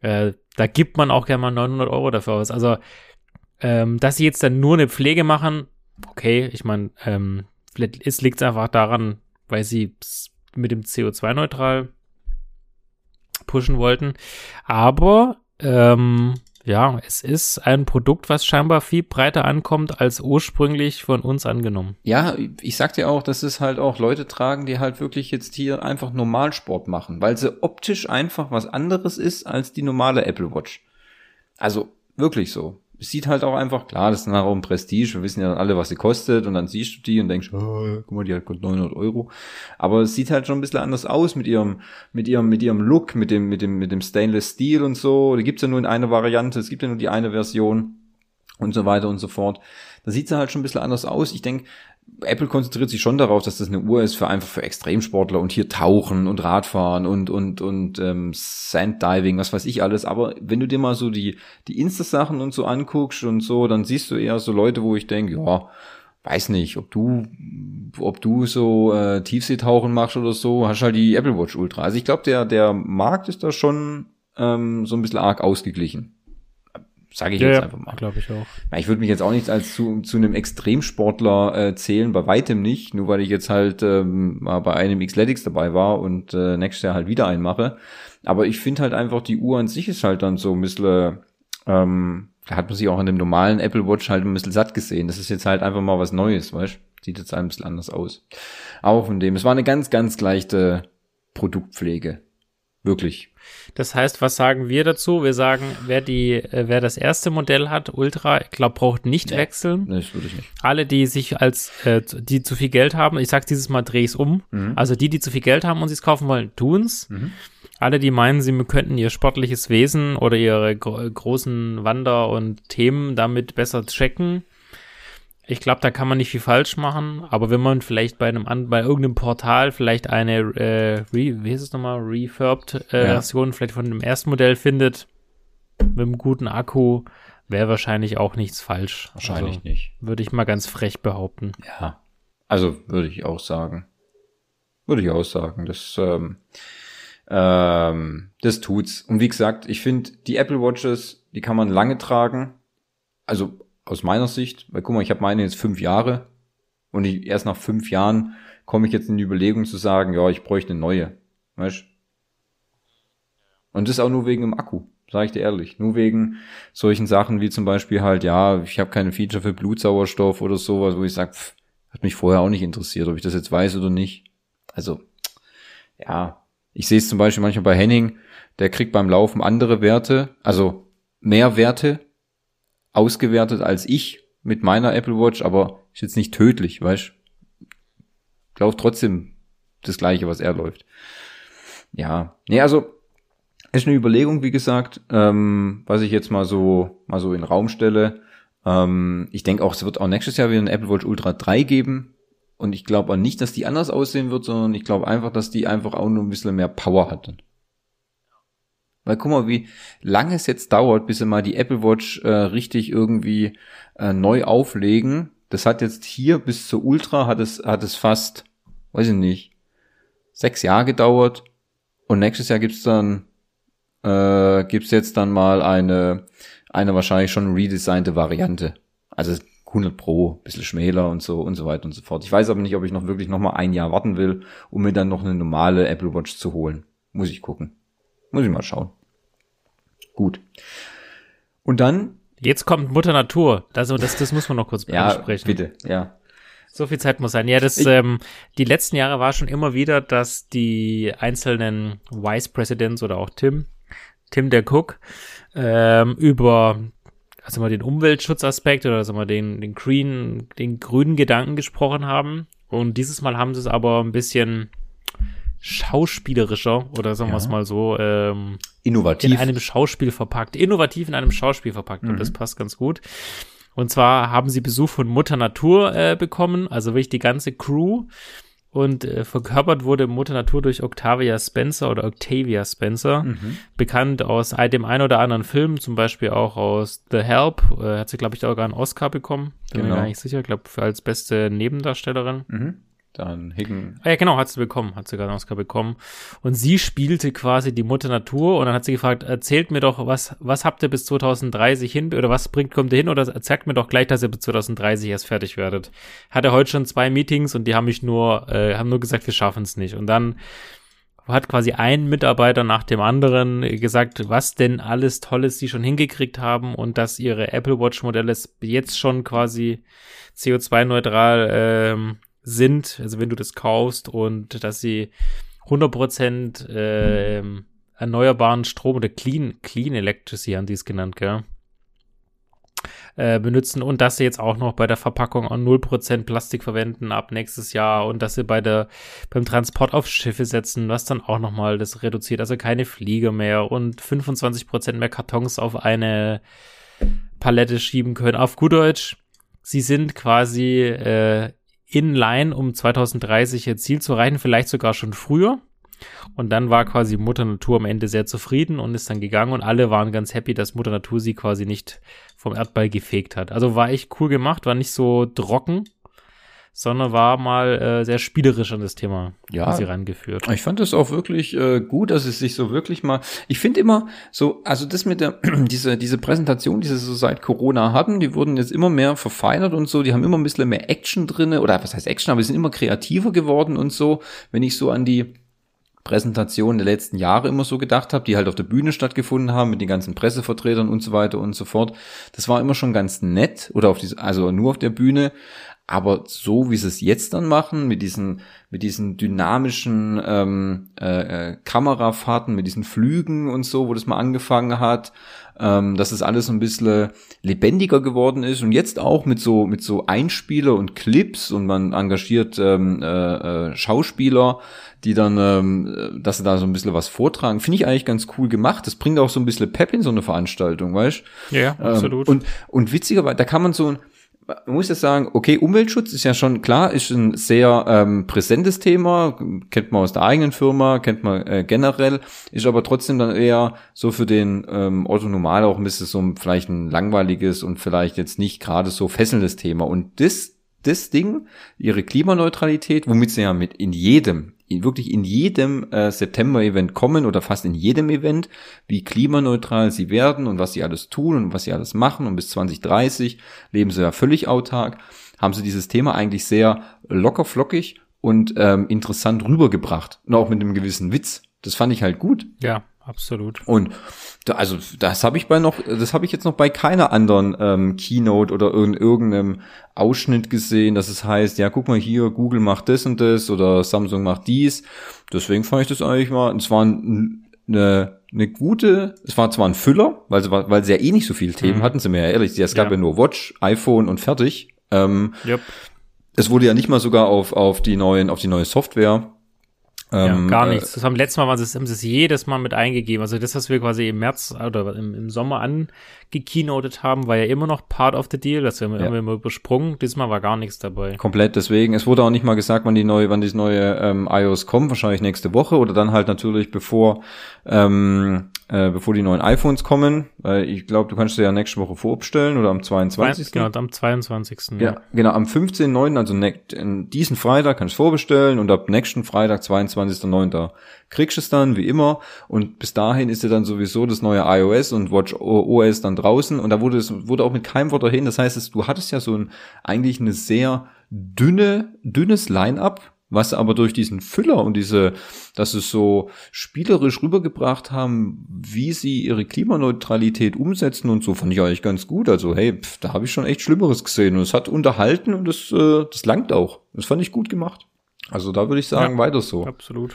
Äh, da gibt man auch gerne mal 900 Euro dafür aus. Also, ähm, dass sie jetzt dann nur eine Pflege machen, okay, ich meine, ähm, vielleicht liegt es einfach daran, weil sie mit dem CO2-neutral pushen wollten. Aber ähm, ja, es ist ein Produkt, was scheinbar viel breiter ankommt als ursprünglich von uns angenommen. Ja, ich sag dir auch, dass es halt auch Leute tragen, die halt wirklich jetzt hier einfach Normalsport machen, weil sie optisch einfach was anderes ist als die normale Apple Watch. Also wirklich so sieht halt auch einfach, klar, das ist nachher auch ein Prestige, wir wissen ja alle, was sie kostet und dann siehst du die und denkst, oh, guck mal, die hat 900 Euro. Aber es sieht halt schon ein bisschen anders aus mit ihrem, mit ihrem, mit ihrem Look, mit dem, mit dem, mit dem Stainless Steel und so. Die gibt's ja nur in einer Variante, es gibt ja nur die eine Version und so weiter und so fort. Da sieht sie halt schon ein bisschen anders aus. Ich denke, Apple konzentriert sich schon darauf, dass das eine Uhr ist für einfach für Extremsportler und hier Tauchen und Radfahren und und und ähm, Sanddiving, was weiß ich alles. Aber wenn du dir mal so die die Insta-Sachen und so anguckst und so, dann siehst du eher so Leute, wo ich denke, ja, weiß nicht, ob du ob du so äh, Tiefseetauchen machst oder so, hast halt die Apple Watch Ultra. Also ich glaube, der der Markt ist da schon ähm, so ein bisschen arg ausgeglichen. Sage ich ja, jetzt einfach mal. Glaube ich auch. Ich würde mich jetzt auch nicht als zu, zu einem Extremsportler äh, zählen, bei weitem nicht, nur weil ich jetzt halt ähm, mal bei einem Xletics dabei war und äh, nächstes Jahr halt wieder einen mache. Aber ich finde halt einfach, die Uhr an sich ist halt dann so ein bisschen, ähm, da hat man sich auch an dem normalen Apple Watch halt ein bisschen satt gesehen. Das ist jetzt halt einfach mal was Neues, weißt Sieht jetzt ein bisschen anders aus. Aber von dem, es war eine ganz, ganz leichte Produktpflege. Wirklich. Das heißt, was sagen wir dazu? Wir sagen, wer die, äh, wer das erste Modell hat, Ultra, ich glaube, braucht nicht nee, wechseln. Nee, das würde ich nicht. Alle, die sich als, äh, die zu viel Geld haben, ich sag dieses Mal, dreh ich's um. Mhm. Also die, die zu viel Geld haben und sie es kaufen wollen, tun's. Mhm. Alle, die meinen, sie könnten ihr sportliches Wesen oder ihre gro großen Wander- und Themen damit besser checken, ich glaube, da kann man nicht viel falsch machen, aber wenn man vielleicht bei einem bei irgendeinem Portal vielleicht eine äh, Re, wie heißt es nochmal, refurbed äh, ja. Version vielleicht von dem ersten Modell findet mit einem guten Akku, wäre wahrscheinlich auch nichts falsch. Wahrscheinlich also, nicht. Würde ich mal ganz frech behaupten. Ja. Also würde ich auch sagen. Würde ich auch sagen. Das ähm, ähm, das tut's. Und wie gesagt, ich finde die Apple Watches, die kann man lange tragen. Also aus meiner Sicht, weil guck mal, ich habe meine jetzt fünf Jahre und ich, erst nach fünf Jahren komme ich jetzt in die Überlegung zu sagen, ja, ich bräuchte eine neue. Weißt Und das auch nur wegen dem Akku, sage ich dir ehrlich. Nur wegen solchen Sachen wie zum Beispiel halt, ja, ich habe keine Feature für Blutsauerstoff oder sowas, wo ich sage, hat mich vorher auch nicht interessiert, ob ich das jetzt weiß oder nicht. Also, ja, ich sehe es zum Beispiel manchmal bei Henning, der kriegt beim Laufen andere Werte, also mehr Werte ausgewertet als ich mit meiner Apple Watch, aber ist jetzt nicht tödlich, weißt Läuft trotzdem das gleiche, was er läuft. Ja, nee, also ist eine Überlegung, wie gesagt, ähm, was ich jetzt mal so mal so in den Raum stelle. Ähm, ich denke auch, es wird auch nächstes Jahr wieder eine Apple Watch Ultra 3 geben. Und ich glaube auch nicht, dass die anders aussehen wird, sondern ich glaube einfach, dass die einfach auch nur ein bisschen mehr Power hat. Weil guck mal, wie lange es jetzt dauert, bis sie mal die Apple Watch äh, richtig irgendwie äh, neu auflegen. Das hat jetzt hier bis zur Ultra hat es, hat es fast, weiß ich nicht, sechs Jahre gedauert. Und nächstes Jahr gibt's dann, äh, gibt's jetzt dann mal eine, eine wahrscheinlich schon redesignte Variante. Also 100 Pro, bisschen schmäler und so und so weiter und so fort. Ich weiß aber nicht, ob ich noch wirklich noch mal ein Jahr warten will, um mir dann noch eine normale Apple Watch zu holen. Muss ich gucken. Muss ich mal schauen. Gut. Und dann. Jetzt kommt Mutter Natur. Also das, das muss man noch kurz ja, besprechen. Bitte, ja. So viel Zeit muss sein. Ja, das, ähm, die letzten Jahre war schon immer wieder, dass die einzelnen Vice Presidents oder auch Tim, Tim der Cook, ähm, über also mal den Umweltschutzaspekt oder also mal den, den green, den grünen Gedanken gesprochen haben. Und dieses Mal haben sie es aber ein bisschen schauspielerischer oder sagen wir es mal so ähm, innovativ in einem Schauspiel verpackt, innovativ in einem Schauspiel verpackt mhm. und das passt ganz gut. Und zwar haben sie Besuch von Mutter Natur äh, bekommen, also wirklich die ganze Crew und äh, verkörpert wurde Mutter Natur durch Octavia Spencer oder Octavia Spencer, mhm. bekannt aus dem einen oder anderen Film, zum Beispiel auch aus The Help, äh, hat sie, glaube ich, auch gar einen Oscar bekommen, bin genau. mir gar nicht sicher, glaube als beste Nebendarstellerin. Mhm. Dann Hicken. Ah, ja, genau, hat sie bekommen, hat sie gerade einen Oscar bekommen. Und sie spielte quasi die Mutter Natur und dann hat sie gefragt, erzählt mir doch, was, was habt ihr bis 2030 hin oder was bringt, kommt ihr hin oder erzählt mir doch gleich, dass ihr bis 2030 erst fertig werdet. Hatte heute schon zwei Meetings und die haben mich nur, äh, haben nur gesagt, wir schaffen es nicht. Und dann hat quasi ein Mitarbeiter nach dem anderen gesagt, was denn alles Tolles sie schon hingekriegt haben und dass ihre Apple Watch Modelle jetzt schon quasi CO2-neutral ähm, sind, also wenn du das kaufst und dass sie 100% äh, erneuerbaren Strom oder Clean, Clean Electricity haben die es genannt, gell? Äh, benutzen und dass sie jetzt auch noch bei der Verpackung auch 0% Plastik verwenden ab nächstes Jahr und dass sie bei der, beim Transport auf Schiffe setzen, was dann auch nochmal das reduziert, also keine Flieger mehr und 25% mehr Kartons auf eine Palette schieben können. Auf gut Deutsch, sie sind quasi äh, in line, um 2030 ihr Ziel zu erreichen, vielleicht sogar schon früher. Und dann war quasi Mutter Natur am Ende sehr zufrieden und ist dann gegangen und alle waren ganz happy, dass Mutter Natur sie quasi nicht vom Erdball gefegt hat. Also war echt cool gemacht, war nicht so trocken, sondern war mal äh, sehr spielerisch an das Thema ja, sie rangeführt. Ich fand es auch wirklich äh, gut, dass es sich so wirklich mal. Ich finde immer so, also das mit der diese diese Präsentation, die sie so seit Corona hatten, die wurden jetzt immer mehr verfeinert und so. Die haben immer ein bisschen mehr Action drinne oder was heißt Action, aber sie sind immer kreativer geworden und so. Wenn ich so an die Präsentation der letzten Jahre immer so gedacht habe, die halt auf der Bühne stattgefunden haben mit den ganzen Pressevertretern und so weiter und so fort. Das war immer schon ganz nett oder auf diese, also nur auf der Bühne, aber so wie sie es jetzt dann machen, mit diesen, mit diesen dynamischen ähm, äh, äh, Kamerafahrten, mit diesen Flügen und so, wo das mal angefangen hat, ähm, dass es alles ein bisschen lebendiger geworden ist und jetzt auch mit so mit so Einspieler und Clips und man engagiert ähm, äh, äh, Schauspieler, die dann, ähm, dass sie da so ein bisschen was vortragen, finde ich eigentlich ganz cool gemacht. Das bringt auch so ein bisschen Pep in so eine Veranstaltung, weißt? Ja, absolut. Ähm, und und witzigerweise, da kann man so man muss ja sagen, okay, Umweltschutz ist ja schon klar, ist ein sehr ähm, präsentes Thema, kennt man aus der eigenen Firma, kennt man äh, generell, ist aber trotzdem dann eher so für den ähm, Otto Normal auch ein bisschen so vielleicht ein langweiliges und vielleicht jetzt nicht gerade so fesselndes Thema. Und das, das Ding, ihre Klimaneutralität, womit sie ja mit in jedem, wirklich in jedem äh, September-Event kommen oder fast in jedem Event, wie klimaneutral sie werden und was sie alles tun und was sie alles machen und bis 2030 leben sie ja völlig autark, haben sie dieses Thema eigentlich sehr locker flockig und ähm, interessant rübergebracht und auch mit einem gewissen Witz. Das fand ich halt gut. Ja, absolut. Und da, also das habe ich bei noch, das habe ich jetzt noch bei keiner anderen ähm, Keynote oder in irgendeinem Ausschnitt gesehen, dass es heißt, ja, guck mal hier, Google macht das und das oder Samsung macht dies. Deswegen fand ich das eigentlich mal, es war eine, eine gute, es war zwar ein Füller, weil sie, weil sie ja eh nicht so viele Themen mhm. hatten, sind wir ja ehrlich, es gab ja. ja nur Watch, iPhone und fertig. Ähm, yep. Es wurde ja nicht mal sogar auf, auf die neuen, auf die neue Software ja, ähm, gar äh, nichts. Das haben letztes Mal, was haben sie es jedes Mal mit eingegeben. Also das, was wir quasi im März oder im, im Sommer angekeynotet haben, war ja immer noch part of the deal. Das haben wir, ja. wir immer übersprungen. Diesmal war gar nichts dabei. Komplett. Deswegen, es wurde auch nicht mal gesagt, wann die neue, wann die neue ähm, iOS kommt. Wahrscheinlich nächste Woche oder dann halt natürlich bevor ähm, äh, bevor die neuen iPhones kommen. Weil ich glaube, du kannst dir ja nächste Woche vorbestellen oder am 22. Genau, am 22. Ja, genau, am 15.9., also ne diesen Freitag kannst du vorbestellen und ab nächsten Freitag, 22.9., kriegst du es dann, wie immer. Und bis dahin ist ja dann sowieso das neue iOS und Watch OS dann draußen. Und da wurde es wurde auch mit keinem Wort dahin. Das heißt, du hattest ja so ein eigentlich eine sehr dünne, dünnes Line-up was aber durch diesen Füller und diese, dass es so spielerisch rübergebracht haben, wie sie ihre Klimaneutralität umsetzen und so, fand ich eigentlich ganz gut. Also hey, pff, da habe ich schon echt Schlimmeres gesehen und es hat unterhalten und das, äh, das langt auch. Das fand ich gut gemacht. Also da würde ich sagen, ja, weiter so. Absolut.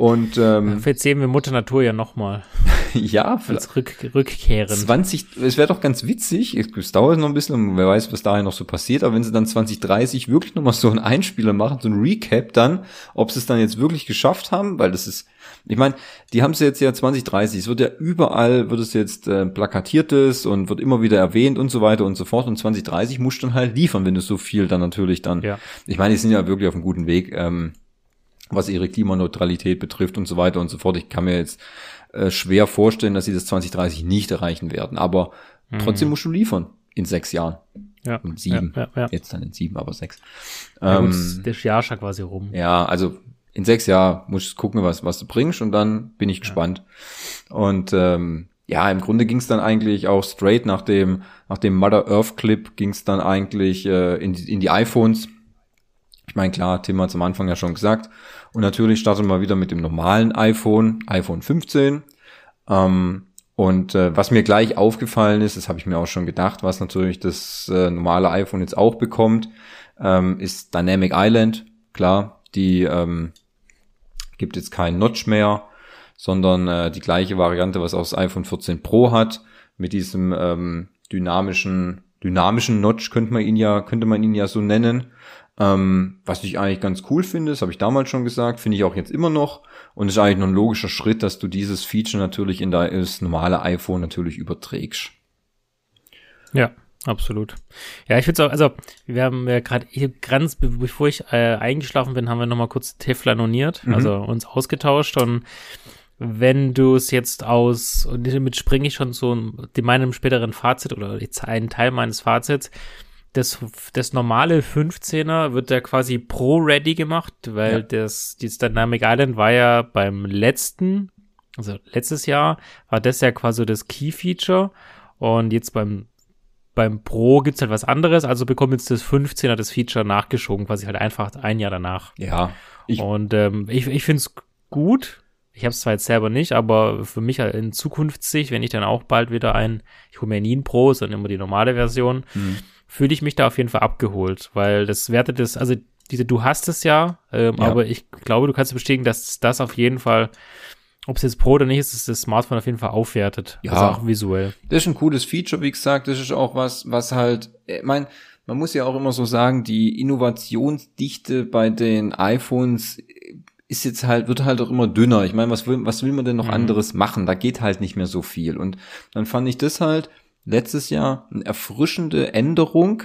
Und ähm, Vielleicht sehen wir Mutter Natur ja nochmal. ja, als rück, rückkehren. 20, es wäre doch ganz witzig, es dauert noch ein bisschen und wer weiß, was dahin noch so passiert, aber wenn sie dann 2030 wirklich nochmal so einen Einspieler machen, so ein Recap dann, ob sie es dann jetzt wirklich geschafft haben, weil das ist, ich meine, die haben es jetzt ja 2030, es wird ja überall, wird es jetzt äh, plakatiertes und wird immer wieder erwähnt und so weiter und so fort und 2030 musst du dann halt liefern, wenn du so viel dann natürlich dann, ja. ich meine, die sind ja wirklich auf einem guten Weg, ähm, was ihre Klimaneutralität betrifft und so weiter und so fort. Ich kann mir jetzt äh, schwer vorstellen, dass sie das 2030 nicht erreichen werden. Aber mhm. trotzdem musst du liefern in sechs Jahren. Ja. In sieben. Ja, ja, ja. Jetzt dann in sieben, aber sechs. Ähm, gut, der Jahr schon quasi rum. Ja, also in sechs Jahren musst du gucken, was, was du bringst und dann bin ich gespannt. Und ähm, ja, im Grunde ging es dann eigentlich auch straight nach dem, nach dem Mother Earth Clip ging es dann eigentlich äh, in, die, in die iPhones. Ich meine, klar, Tim hat am Anfang ja schon gesagt, und natürlich starten wir wieder mit dem normalen iPhone, iPhone 15. Ähm, und äh, was mir gleich aufgefallen ist, das habe ich mir auch schon gedacht, was natürlich das äh, normale iPhone jetzt auch bekommt, ähm, ist Dynamic Island. Klar, die ähm, gibt jetzt keinen Notch mehr, sondern äh, die gleiche Variante, was auch das iPhone 14 Pro hat, mit diesem ähm, dynamischen dynamischen Notch könnte man ihn ja könnte man ihn ja so nennen. Ähm, was ich eigentlich ganz cool finde, das habe ich damals schon gesagt, finde ich auch jetzt immer noch. Und es ist eigentlich noch ein logischer Schritt, dass du dieses Feature natürlich in das normale iPhone natürlich überträgst. Ja, absolut. Ja, ich finde es auch, also wir haben ja gerade ganz, bevor ich äh, eingeschlafen bin, haben wir nochmal kurz Teflononiert, mhm. also uns ausgetauscht und wenn du es jetzt aus, und damit springe ich schon so in meinem späteren Fazit oder jetzt einen Teil meines Fazits, das, das normale 15er wird ja quasi pro-ready gemacht, weil ja. das, dieses Dynamic Island war ja beim letzten, also letztes Jahr, war das ja quasi das Key-Feature und jetzt beim beim Pro gibt's halt was anderes, also bekommt jetzt das 15er das Feature nachgeschoben, quasi halt einfach ein Jahr danach. Ja. Ich und ähm, ich, ich finde es gut. Ich habe es zwar jetzt selber nicht, aber für mich halt in Zukunft sich, wenn ich dann auch bald wieder ein, ich hole mir nie ein Pro, sondern immer die normale Version, mhm fühle ich mich da auf jeden Fall abgeholt, weil das wertet es, also diese, du hast es ja, ähm, ja. aber ich glaube, du kannst bestätigen, dass das auf jeden Fall, ob es jetzt Pro oder nicht ist, dass das Smartphone auf jeden Fall aufwertet. Ja. Also auch visuell. Das ist ein cooles Feature, wie gesagt, das ist auch was, was halt, ich meine, man muss ja auch immer so sagen, die Innovationsdichte bei den iPhones ist jetzt halt, wird halt auch immer dünner. Ich meine, was will, was will man denn noch mhm. anderes machen? Da geht halt nicht mehr so viel. Und dann fand ich das halt, letztes Jahr eine erfrischende Änderung,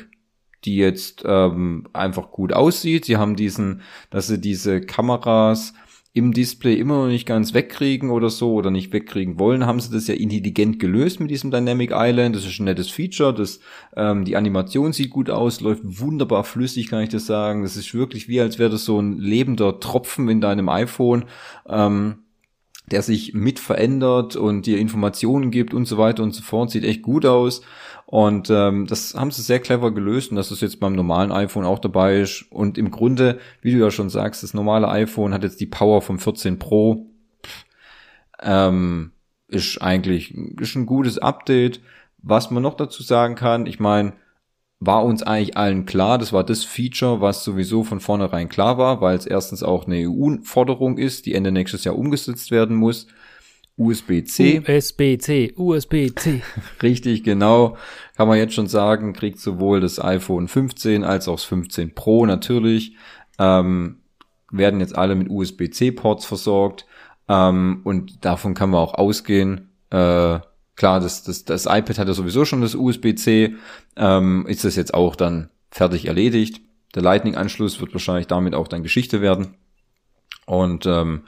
die jetzt ähm, einfach gut aussieht. Sie haben diesen, dass sie diese Kameras im Display immer noch nicht ganz wegkriegen oder so oder nicht wegkriegen wollen, haben sie das ja intelligent gelöst mit diesem Dynamic Island. Das ist ein nettes Feature. Das, ähm, die Animation sieht gut aus, läuft wunderbar flüssig, kann ich das sagen. Das ist wirklich wie, als wäre das so ein lebender Tropfen in deinem iPhone. Ähm, der sich mit verändert und dir Informationen gibt und so weiter und so fort. Sieht echt gut aus. Und ähm, das haben sie sehr clever gelöst und dass es jetzt beim normalen iPhone auch dabei ist. Und im Grunde, wie du ja schon sagst, das normale iPhone hat jetzt die Power vom 14 Pro. Ähm, ist eigentlich ist ein gutes Update. Was man noch dazu sagen kann, ich meine, war uns eigentlich allen klar. Das war das Feature, was sowieso von vornherein klar war, weil es erstens auch eine EU-Forderung ist, die Ende nächstes Jahr umgesetzt werden muss. USB-C. USB-C, USB-C. Richtig, genau. Kann man jetzt schon sagen, kriegt sowohl das iPhone 15 als auch das 15 Pro natürlich. Ähm, werden jetzt alle mit USB-C-Ports versorgt. Ähm, und davon kann man auch ausgehen. Äh, Klar, das, das, das iPad hat ja sowieso schon das USB-C. Ähm, ist das jetzt auch dann fertig erledigt? Der Lightning-Anschluss wird wahrscheinlich damit auch dann Geschichte werden. Und ähm,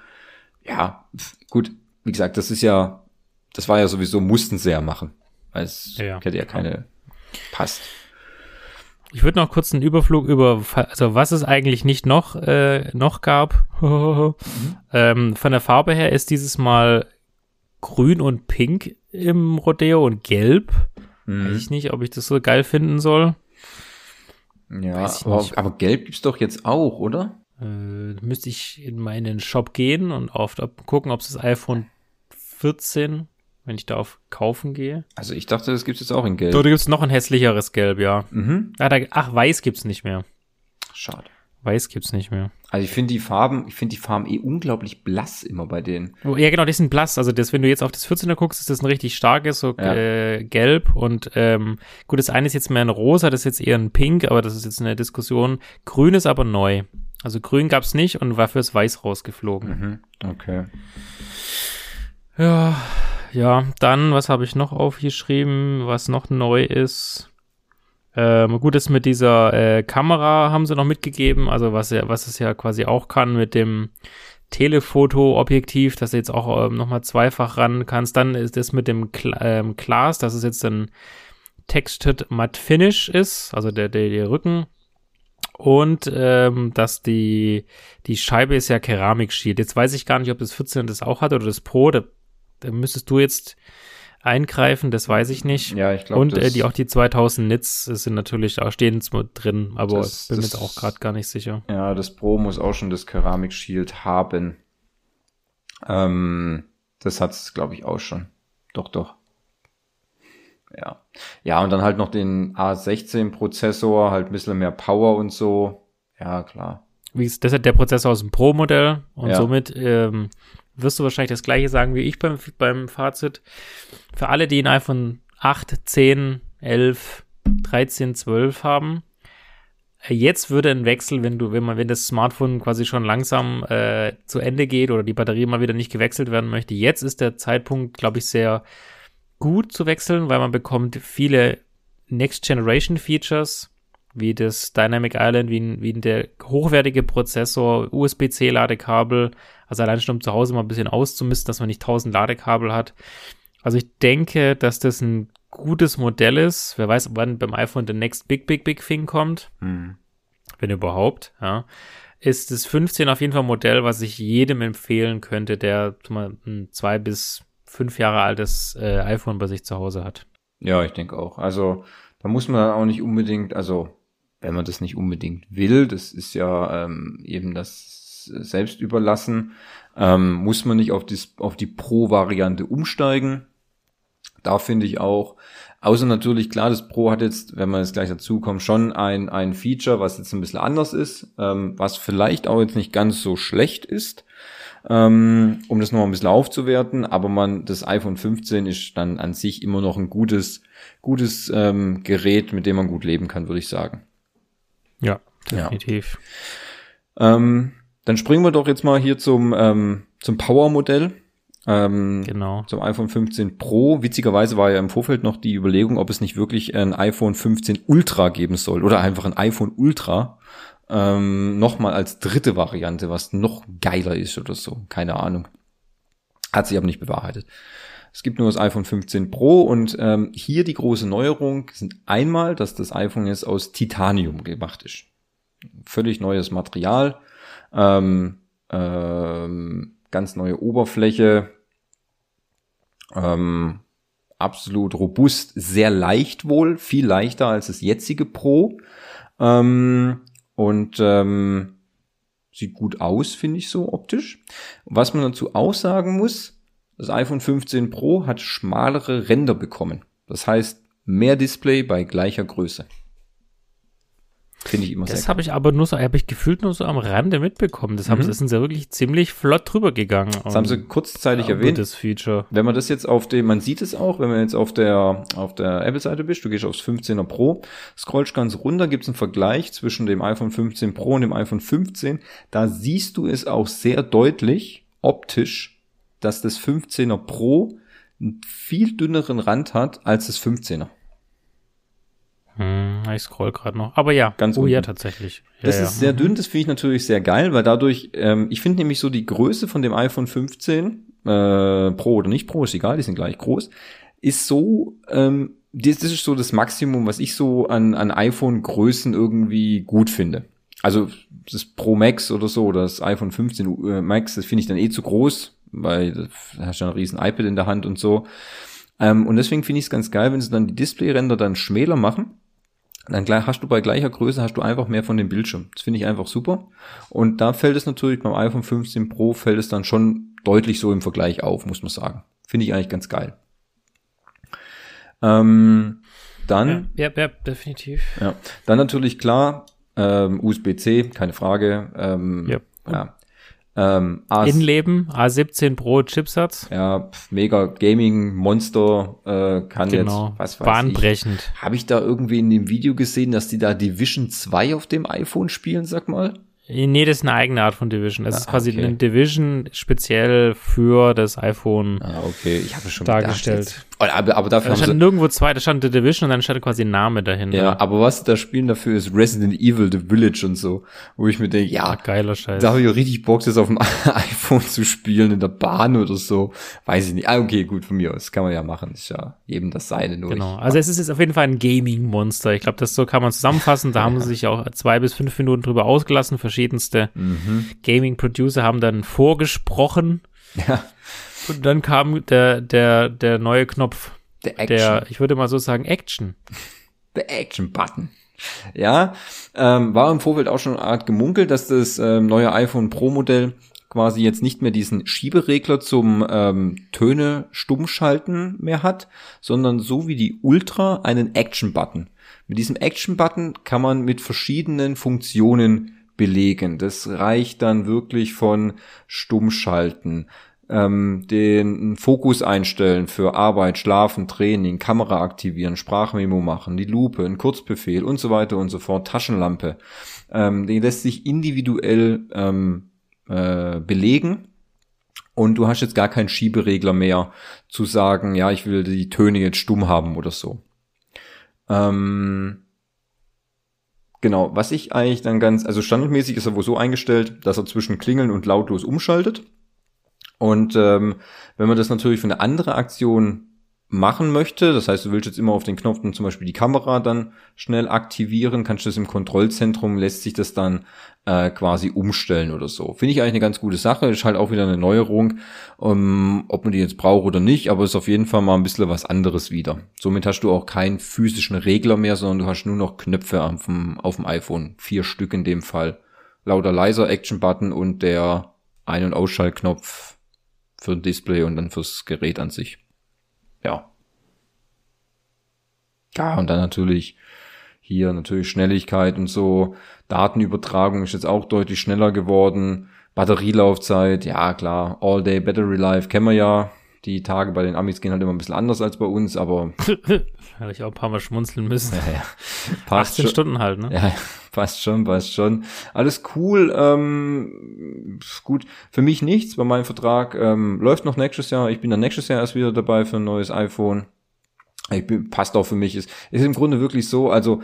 ja, gut, wie gesagt, das ist ja, das war ja sowieso, mussten sie ja machen. Weil es ja, hätte ja keine passt. Ich würde noch kurz einen Überflug über, also was es eigentlich nicht noch, äh, noch gab. mhm. ähm, von der Farbe her ist dieses Mal grün und pink im Rodeo und gelb. Mhm. Weiß ich nicht, ob ich das so geil finden soll. Ja, aber, aber, gelb gibt's doch jetzt auch, oder? Äh, müsste ich in meinen Shop gehen und auf gucken, ob es das iPhone 14, wenn ich da auf kaufen gehe. Also ich dachte, das gibt's jetzt auch in gelb. Oder gibt's noch ein hässlicheres Gelb, ja. Mhm. Ah, da, ach, weiß gibt's nicht mehr. Schade. Weiß gibt's nicht mehr. Also ich finde die Farben, ich finde die Farben eh unglaublich blass immer bei denen. Ja, genau, die sind blass. Also das, wenn du jetzt auf das 14er guckst, ist das ein richtig starkes, so ja. äh, gelb und ähm, gut, das eine ist jetzt mehr ein rosa, das ist jetzt eher ein pink, aber das ist jetzt eine Diskussion. Grün ist aber neu. Also grün gab's nicht und war fürs Weiß rausgeflogen. Mhm. Okay. Ja, ja, dann, was habe ich noch aufgeschrieben, was noch neu ist? Ähm, gut, das mit dieser äh, Kamera haben sie noch mitgegeben, also was, was es ja quasi auch kann mit dem Telefoto-Objektiv, dass du jetzt auch ähm, nochmal zweifach ran kannst. Dann ist das mit dem ähm, Glas, dass es jetzt ein Textured Matte Finish ist, also der, der, der Rücken. Und ähm, dass die, die Scheibe ist ja Keramik-Shield. Jetzt weiß ich gar nicht, ob das 14 das auch hat oder das Pro. Da, da müsstest du jetzt eingreifen, das weiß ich nicht. Ja, ich glaube. Und äh, die auch die 2000 Nits sind natürlich auch stehen drin, aber das, bin mir auch gerade gar nicht sicher. Ja, das Pro muss auch schon das Keramik Shield haben. Ähm, das hat's, glaube ich, auch schon. Doch, doch. Ja. Ja, und dann halt noch den A16 Prozessor, halt ein bisschen mehr Power und so. Ja, klar. Wie ist das ist der Prozessor aus dem Pro-Modell und ja. somit ähm, wirst du wahrscheinlich das gleiche sagen wie ich beim, beim Fazit. Für alle, die ein iPhone 8, 10, 11, 13, 12 haben, äh, jetzt würde ein Wechsel, wenn du, wenn man, wenn das Smartphone quasi schon langsam äh, zu Ende geht oder die Batterie mal wieder nicht gewechselt werden möchte, jetzt ist der Zeitpunkt, glaube ich, sehr gut zu wechseln, weil man bekommt viele Next Generation Features, wie das Dynamic Island, wie, wie der hochwertige Prozessor, USB-C-Ladekabel, also allein schon um zu Hause mal ein bisschen auszumisten, dass man nicht 1000 Ladekabel hat. Also ich denke, dass das ein gutes Modell ist. Wer weiß, wann beim iPhone der next big, big, big thing kommt. Mhm. Wenn überhaupt, ja. Ist das 15 auf jeden Fall ein Modell, was ich jedem empfehlen könnte, der mal ein zwei bis fünf Jahre altes äh, iPhone bei sich zu Hause hat. Ja, ich denke auch. Also da muss man auch nicht unbedingt, also wenn man das nicht unbedingt will, das ist ja ähm, eben das selbst überlassen, ähm, muss man nicht auf, das, auf die Pro-Variante umsteigen. Da finde ich auch, außer natürlich, klar, das Pro hat jetzt, wenn man jetzt gleich dazu kommt, schon ein, ein Feature, was jetzt ein bisschen anders ist, ähm, was vielleicht auch jetzt nicht ganz so schlecht ist, ähm, um das nochmal ein bisschen aufzuwerten, aber man, das iPhone 15 ist dann an sich immer noch ein gutes, gutes ähm, Gerät, mit dem man gut leben kann, würde ich sagen. Ja, definitiv. Ja. Ähm, dann springen wir doch jetzt mal hier zum, ähm, zum Power-Modell. Ähm, genau. Zum iPhone 15 Pro. Witzigerweise war ja im Vorfeld noch die Überlegung, ob es nicht wirklich ein iPhone 15 Ultra geben soll oder einfach ein iPhone Ultra. Ähm, Nochmal als dritte Variante, was noch geiler ist oder so. Keine Ahnung. Hat sich aber nicht bewahrheitet. Es gibt nur das iPhone 15 Pro und ähm, hier die große Neuerung sind einmal, dass das iPhone jetzt aus Titanium gemacht ist. Völlig neues Material, ähm, ähm, ganz neue Oberfläche, ähm, absolut robust, sehr leicht wohl, viel leichter als das jetzige Pro ähm, und ähm, sieht gut aus, finde ich so optisch. Was man dazu auch sagen muss, das iPhone 15 Pro hat schmalere Ränder bekommen. Das heißt, mehr Display bei gleicher Größe. Finde ich immer das sehr Das habe ich aber nur so, habe ich gefühlt nur so am Rande mitbekommen. Das, haben, mhm. das sind sie wirklich ziemlich flott drüber gegangen. Das haben sie kurzzeitig erwähnt. Das Feature. Wenn man das jetzt auf dem, man sieht es auch, wenn man jetzt auf der, auf der Apple-Seite bist, du gehst aufs 15er Pro, scrollst ganz runter, gibt es einen Vergleich zwischen dem iPhone 15 Pro und dem iPhone 15. Da siehst du es auch sehr deutlich, optisch, dass das 15er Pro einen viel dünneren Rand hat als das 15er. Hm, ich scroll gerade noch. Aber ja, ganz oh unten. ja, tatsächlich. Ja, das ja. ist sehr dünn, das finde ich natürlich sehr geil, weil dadurch, ähm, ich finde nämlich so die Größe von dem iPhone 15, äh, Pro oder nicht Pro, ist egal, die sind gleich groß, ist so, ähm, das, das ist so das Maximum, was ich so an, an iPhone-Größen irgendwie gut finde. Also das Pro Max oder so, oder das iPhone 15 äh, Max, das finde ich dann eh zu groß, weil du hast ja ein riesen iPad in der Hand und so. Ähm, und deswegen finde ich es ganz geil, wenn sie dann die Displayränder dann schmäler machen. Dann hast du bei gleicher Größe hast du einfach mehr von dem Bildschirm. Das finde ich einfach super. Und da fällt es natürlich beim iPhone 15 Pro fällt es dann schon deutlich so im Vergleich auf, muss man sagen. Finde ich eigentlich ganz geil. Ähm, dann. Ja, ja, ja, definitiv. Ja, dann natürlich klar, ähm, USB-C, keine Frage. Ähm, Yep. ja. Ähm, A Innenleben, A17 Pro Chipsatz. ja, mega Gaming Monster äh, kann Genau. jetzt, was weiß. Bahnbrechend. Habe ich da irgendwie in dem Video gesehen, dass die da Division 2 auf dem iPhone spielen, sag mal? Nee, das ist eine eigene Art von Division. Ist Ah, quasi okay. eine Division speziell für das iPhone. Ah, okay, ich habe schon Dargestellt. Aber, aber dafür Da stand nirgendwo zwei, da stand The Division und dann stand quasi ein Name dahinter. ja, aber was da spielen dafür ist Resident Evil The Village und so, wo ich mir denke, ja, Geiler Scheiß. da habe ich ja richtig Bock, das auf dem iPhone zu spielen, in der Bahn oder so. Weiß ich nicht. Ah, okay, gut, von mir aus. Kann man ja machen. Ist ja jedem das seine nur. Genau. Also es ist jetzt auf jeden Fall ein Gaming-Monster. Ich glaube, das so kann man zusammenfassen. Da haben sie sich auch zwei bis fünf Minuten drüber ausgelassen. Verschiedenste Mhm. Gaming-Producer haben dann vorgesprochen. Ja, Und dann kam der, der, der neue Knopf. der Action. Der, ich würde mal so sagen, Action. Der Action-Button. Ja, ähm, war im Vorfeld auch schon eine Art gemunkelt, dass das ähm, neue iPhone Pro Modell quasi jetzt nicht mehr diesen Schieberegler zum ähm, Töne stumm schalten mehr hat, sondern so wie die Ultra einen Action-Button. Mit diesem Action-Button kann man mit verschiedenen Funktionen belegen. Das reicht dann wirklich von Stummschalten, ähm, den Fokus einstellen für Arbeit, Schlafen, Training, Kamera aktivieren, Sprachmemo machen, die Lupe, ein Kurzbefehl und so weiter und so fort, Taschenlampe. Ähm, die lässt sich individuell ähm, äh, belegen. Und du hast jetzt gar keinen Schieberegler mehr zu sagen, ja, ich will die Töne jetzt stumm haben oder so. Ähm, genau, was ich eigentlich dann ganz, also standardmäßig ist er wohl so eingestellt, dass er zwischen Klingeln und lautlos umschaltet. Und ähm, wenn man das natürlich für eine andere Aktion machen möchte, das heißt, du willst jetzt immer auf den Knopf dann zum Beispiel die Kamera dann schnell aktivieren, kannst du das im Kontrollzentrum, lässt sich das dann äh, quasi umstellen oder so. Finde ich eigentlich eine ganz gute Sache, ist halt auch wieder eine Neuerung, ähm, ob man die jetzt braucht oder nicht, aber ist auf jeden Fall mal ein bisschen was anderes wieder. Somit hast du auch keinen physischen Regler mehr, sondern du hast nur noch Knöpfe auf dem, auf dem iPhone. Vier Stück in dem Fall. Lauter leiser Action-Button und der Ein- und Ausschaltknopf für ein Display und dann fürs Gerät an sich. Ja. Ja, und dann natürlich hier natürlich Schnelligkeit und so. Datenübertragung ist jetzt auch deutlich schneller geworden. Batterielaufzeit, ja klar, All-Day Battery Life kennen wir ja. Die Tage bei den Amis gehen halt immer ein bisschen anders als bei uns, aber Habe ich auch ein paar Mal schmunzeln müssen. ja, ja, passt 18 schon. Stunden halt, ne? Ja, passt schon, passt schon. Alles cool. Ähm, gut, für mich nichts, weil mein Vertrag ähm, läuft noch nächstes Jahr. Ich bin dann nächstes Jahr erst wieder dabei für ein neues iPhone. Ich bin, passt auch für mich. Ist, ist im Grunde wirklich so, also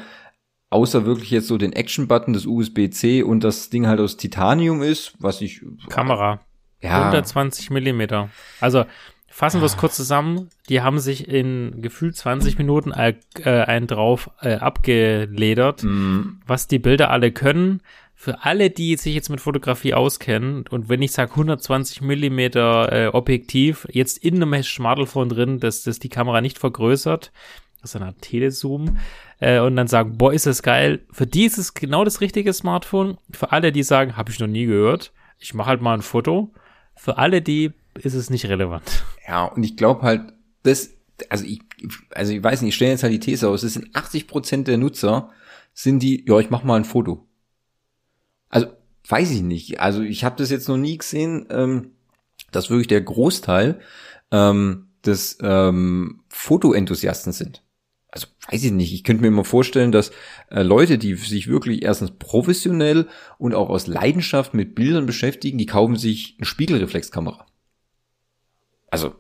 außer wirklich jetzt so den Action-Button des USB-C und das Ding halt aus Titanium ist, was ich Kamera. ja 120 Millimeter. Also fassen wir es kurz zusammen. Die haben sich in gefühlt 20 Minuten äh, einen drauf äh, abgeledert, mm, was die Bilder alle können. Für alle, die sich jetzt mit Fotografie auskennen und wenn ich sage 120 Millimeter äh, Objektiv, jetzt in einem Smartphone drin, dass das die Kamera nicht vergrößert, das ist eine Art Telezoom, äh, und dann sagen, boah, ist das geil. Für die ist es genau das richtige Smartphone. Für alle, die sagen, habe ich noch nie gehört, ich mache halt mal ein Foto. Für alle, die ist es nicht relevant. Ja, und ich glaube halt, das, also ich, also ich weiß nicht, ich stelle jetzt halt die These aus, es sind 80 Prozent der Nutzer, sind die, ja, ich mach mal ein Foto. Also, weiß ich nicht. Also ich habe das jetzt noch nie gesehen, ähm, dass wirklich der Großteil ähm, des ähm, Fotoenthusiasten sind. Also weiß ich nicht. Ich könnte mir immer vorstellen, dass äh, Leute, die sich wirklich erstens professionell und auch aus Leidenschaft mit Bildern beschäftigen, die kaufen sich eine Spiegelreflexkamera. Also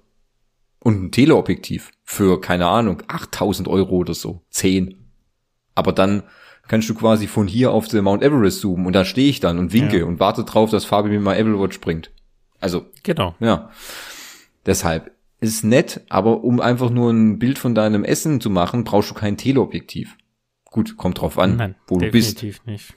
und ein Teleobjektiv für keine Ahnung 8000 Euro oder so, 10. Aber dann kannst du quasi von hier auf den Mount Everest zoomen und da stehe ich dann und winke Ja. und warte drauf, dass Fabi mir mal Apple Watch bringt. Also Genau. ja. Deshalb ist nett, aber um einfach nur ein Bild von deinem Essen zu machen, brauchst du kein Teleobjektiv. Gut, kommt drauf an, Nein, wo du bist. definitiv nicht.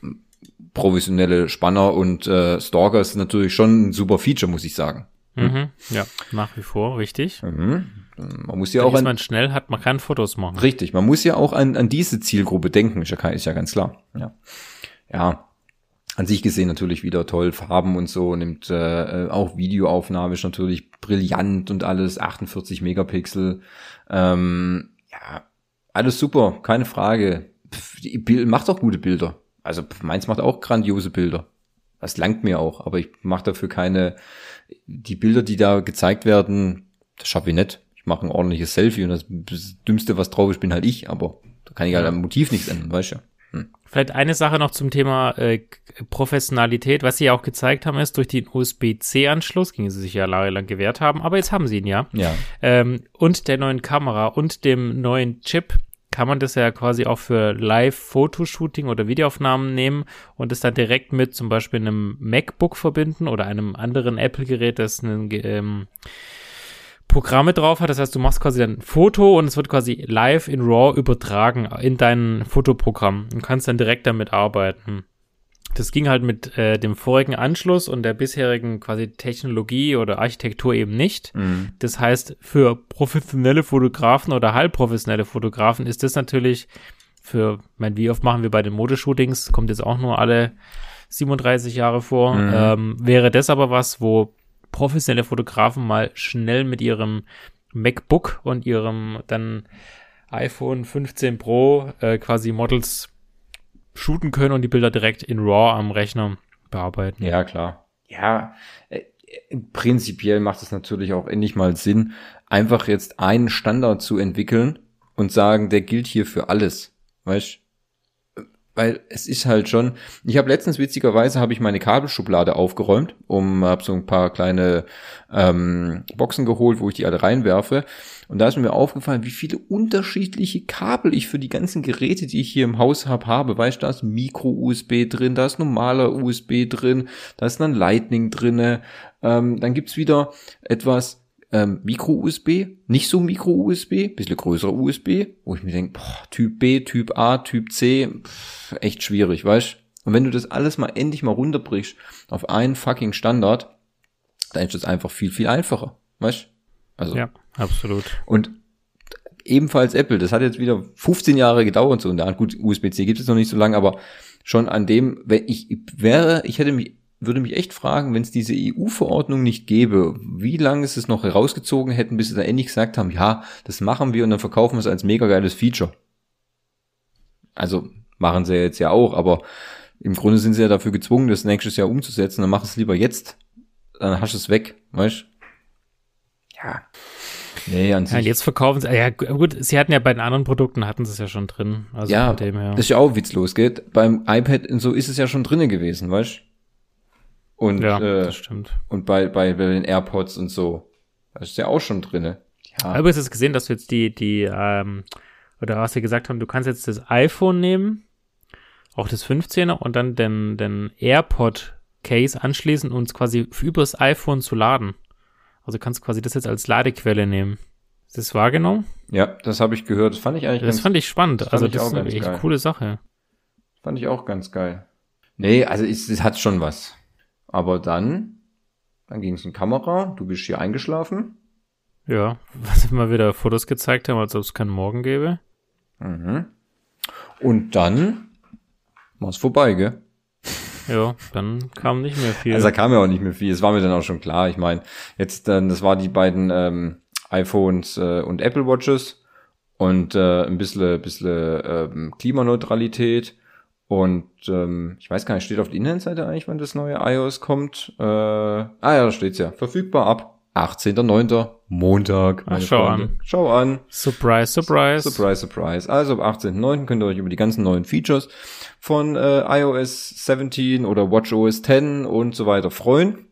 Professionelle Spanner und äh, Stalker ist natürlich schon ein super Feature, muss ich sagen. Mhm. Ja, nach wie vor, richtig. Mhm. Man muss ja Da auch ist an, man schnell, hat man kann Fotos machen. richtig, man muss ja auch an, an diese Zielgruppe denken, ist ja, ist ja ganz klar. Ja. ja, an sich gesehen natürlich wieder toll, Farben und so, nimmt äh, auch Videoaufnahme ist natürlich brillant und alles, 48 Megapixel. Ähm, ja, alles super, keine Frage. Pff, die Bild, macht doch gute Bilder. also meins macht auch grandiose Bilder. Das langt mir auch, aber ich mache dafür keine, die Bilder, die da gezeigt werden, das schaffe ich nicht. Ich mache ein ordentliches Selfie und das, das Dümmste, was drauf ist, bin halt ich, aber da kann ich halt am Motiv nichts ändern, weißt du. Hm. Vielleicht eine Sache noch zum Thema äh, Professionalität. Was sie ja auch gezeigt haben, ist durch den USB-C-Anschluss, gegen sie sich ja lang gewehrt haben, aber jetzt haben sie ihn ja. Ja. Ähm, und der neuen Kamera und dem neuen Chip kann man das ja quasi auch für Live-Fotoshooting oder Videoaufnahmen nehmen und es dann direkt mit zum Beispiel einem MacBook verbinden oder einem anderen Apple-Gerät, das einen ähm, Programme drauf hat. Das heißt, du machst quasi ein Foto und es wird quasi live in RAW übertragen in dein Fotoprogramm und kannst dann direkt damit arbeiten. Das ging halt mit äh, dem vorigen Anschluss und der bisherigen quasi Technologie oder Architektur eben nicht. Mhm. Das heißt, für professionelle Fotografen oder halbprofessionelle Fotografen ist das natürlich für, mein, wie oft machen wir bei den Modeshootings, kommt jetzt auch nur alle 37 Jahre vor, mhm. ähm, wäre das aber was, wo professionelle Fotografen mal schnell mit ihrem MacBook und ihrem dann iPhone 15 Pro äh, quasi Models shooten können und die Bilder direkt in RAW am Rechner bearbeiten. Ja, klar. Ja, äh, prinzipiell macht es natürlich auch endlich mal Sinn, einfach jetzt einen Standard zu entwickeln und sagen, der gilt hier für alles. Weißt weil es ist halt schon, ich habe letztens witzigerweise habe ich meine Kabelschublade aufgeräumt, um habe so ein paar kleine ähm, Boxen geholt, wo ich die alle reinwerfe und da ist mir aufgefallen, wie viele unterschiedliche Kabel ich für die ganzen Geräte, die ich hier im Haus habe, habe. Weißt du, da ist Micro-USB drin, da ist normaler USB drin, da ist dann Lightning drinne, ähm, dann gibt's wieder etwas ähm, Micro-USB, nicht so Micro-USB, bisschen größerer USB, wo ich mir denke, Typ B, Typ A, Typ C, pff, echt schwierig, weißt Und wenn du das alles mal endlich mal runterbrichst auf einen fucking Standard, dann ist das einfach viel, viel einfacher, weißt Also. Ja, absolut. Und ebenfalls Apple, das hat jetzt wieder 15 Jahre gedauert und so. Und da, gut, USB-C gibt es noch nicht so lange, aber schon an dem, wenn ich wäre, ich hätte mich würde mich echt fragen, wenn es diese EU-Verordnung nicht gäbe, wie lange ist es noch herausgezogen hätten, bis sie da endlich gesagt haben, ja, das machen wir und dann verkaufen wir es als mega geiles Feature. Also machen sie jetzt ja auch, aber im Grunde sind sie ja dafür gezwungen, das nächstes Jahr umzusetzen, dann mach es lieber jetzt, dann hast du es weg, weißt Ja. Nee, an sich. Ja, jetzt verkaufen sie, ja gut, sie hatten ja bei den anderen Produkten, hatten sie es ja schon drin. Also ja, dem, ja, das ist ja auch witzlos, geht. Beim iPad und so ist es ja schon drinne gewesen, weißt und, ja, äh, das stimmt. Und bei, bei, bei den AirPods und so. Das ist ja auch schon drinne. Ja. Aber du hast gesehen, dass du jetzt die, die, ähm, oder was wir gesagt haben, du kannst jetzt das iPhone nehmen, auch das 15er und dann den, den AirPod Case anschließen und es quasi übers iPhone zu laden. Also kannst quasi das jetzt als Ladequelle nehmen. Ist das wahrgenommen? Ja, das habe ich gehört. Das fand ich eigentlich Das ganz, fand ich spannend. Das also das ist eine echt geil. coole Sache. Fand ich auch ganz geil. Nee, also es, es hat schon was. Aber dann, dann ging es in Kamera, du bist hier eingeschlafen. Ja, was mal wieder Fotos gezeigt haben, als ob es keinen Morgen gäbe. Mhm. Und dann war es vorbei, gell? Ja, dann kam nicht mehr viel. Also da kam ja auch nicht mehr viel. Es war mir dann auch schon klar. Ich meine, jetzt dann, das war die beiden ähm, iPhones äh, und Apple Watches und äh, ein bisschen, bisschen ähm, Klimaneutralität und ähm, ich weiß gar nicht, steht auf der Internetseite eigentlich, wann das neue iOS kommt? Äh, ah ja, da steht's ja. Verfügbar ab 18.09. Montag. Ach, schau Freunde. an. Schau an. Surprise, surprise. Surprise, surprise. Also ab 18.09. könnt ihr euch über die ganzen neuen Features von äh, iOS 17 oder WatchOS 10 und so weiter freuen.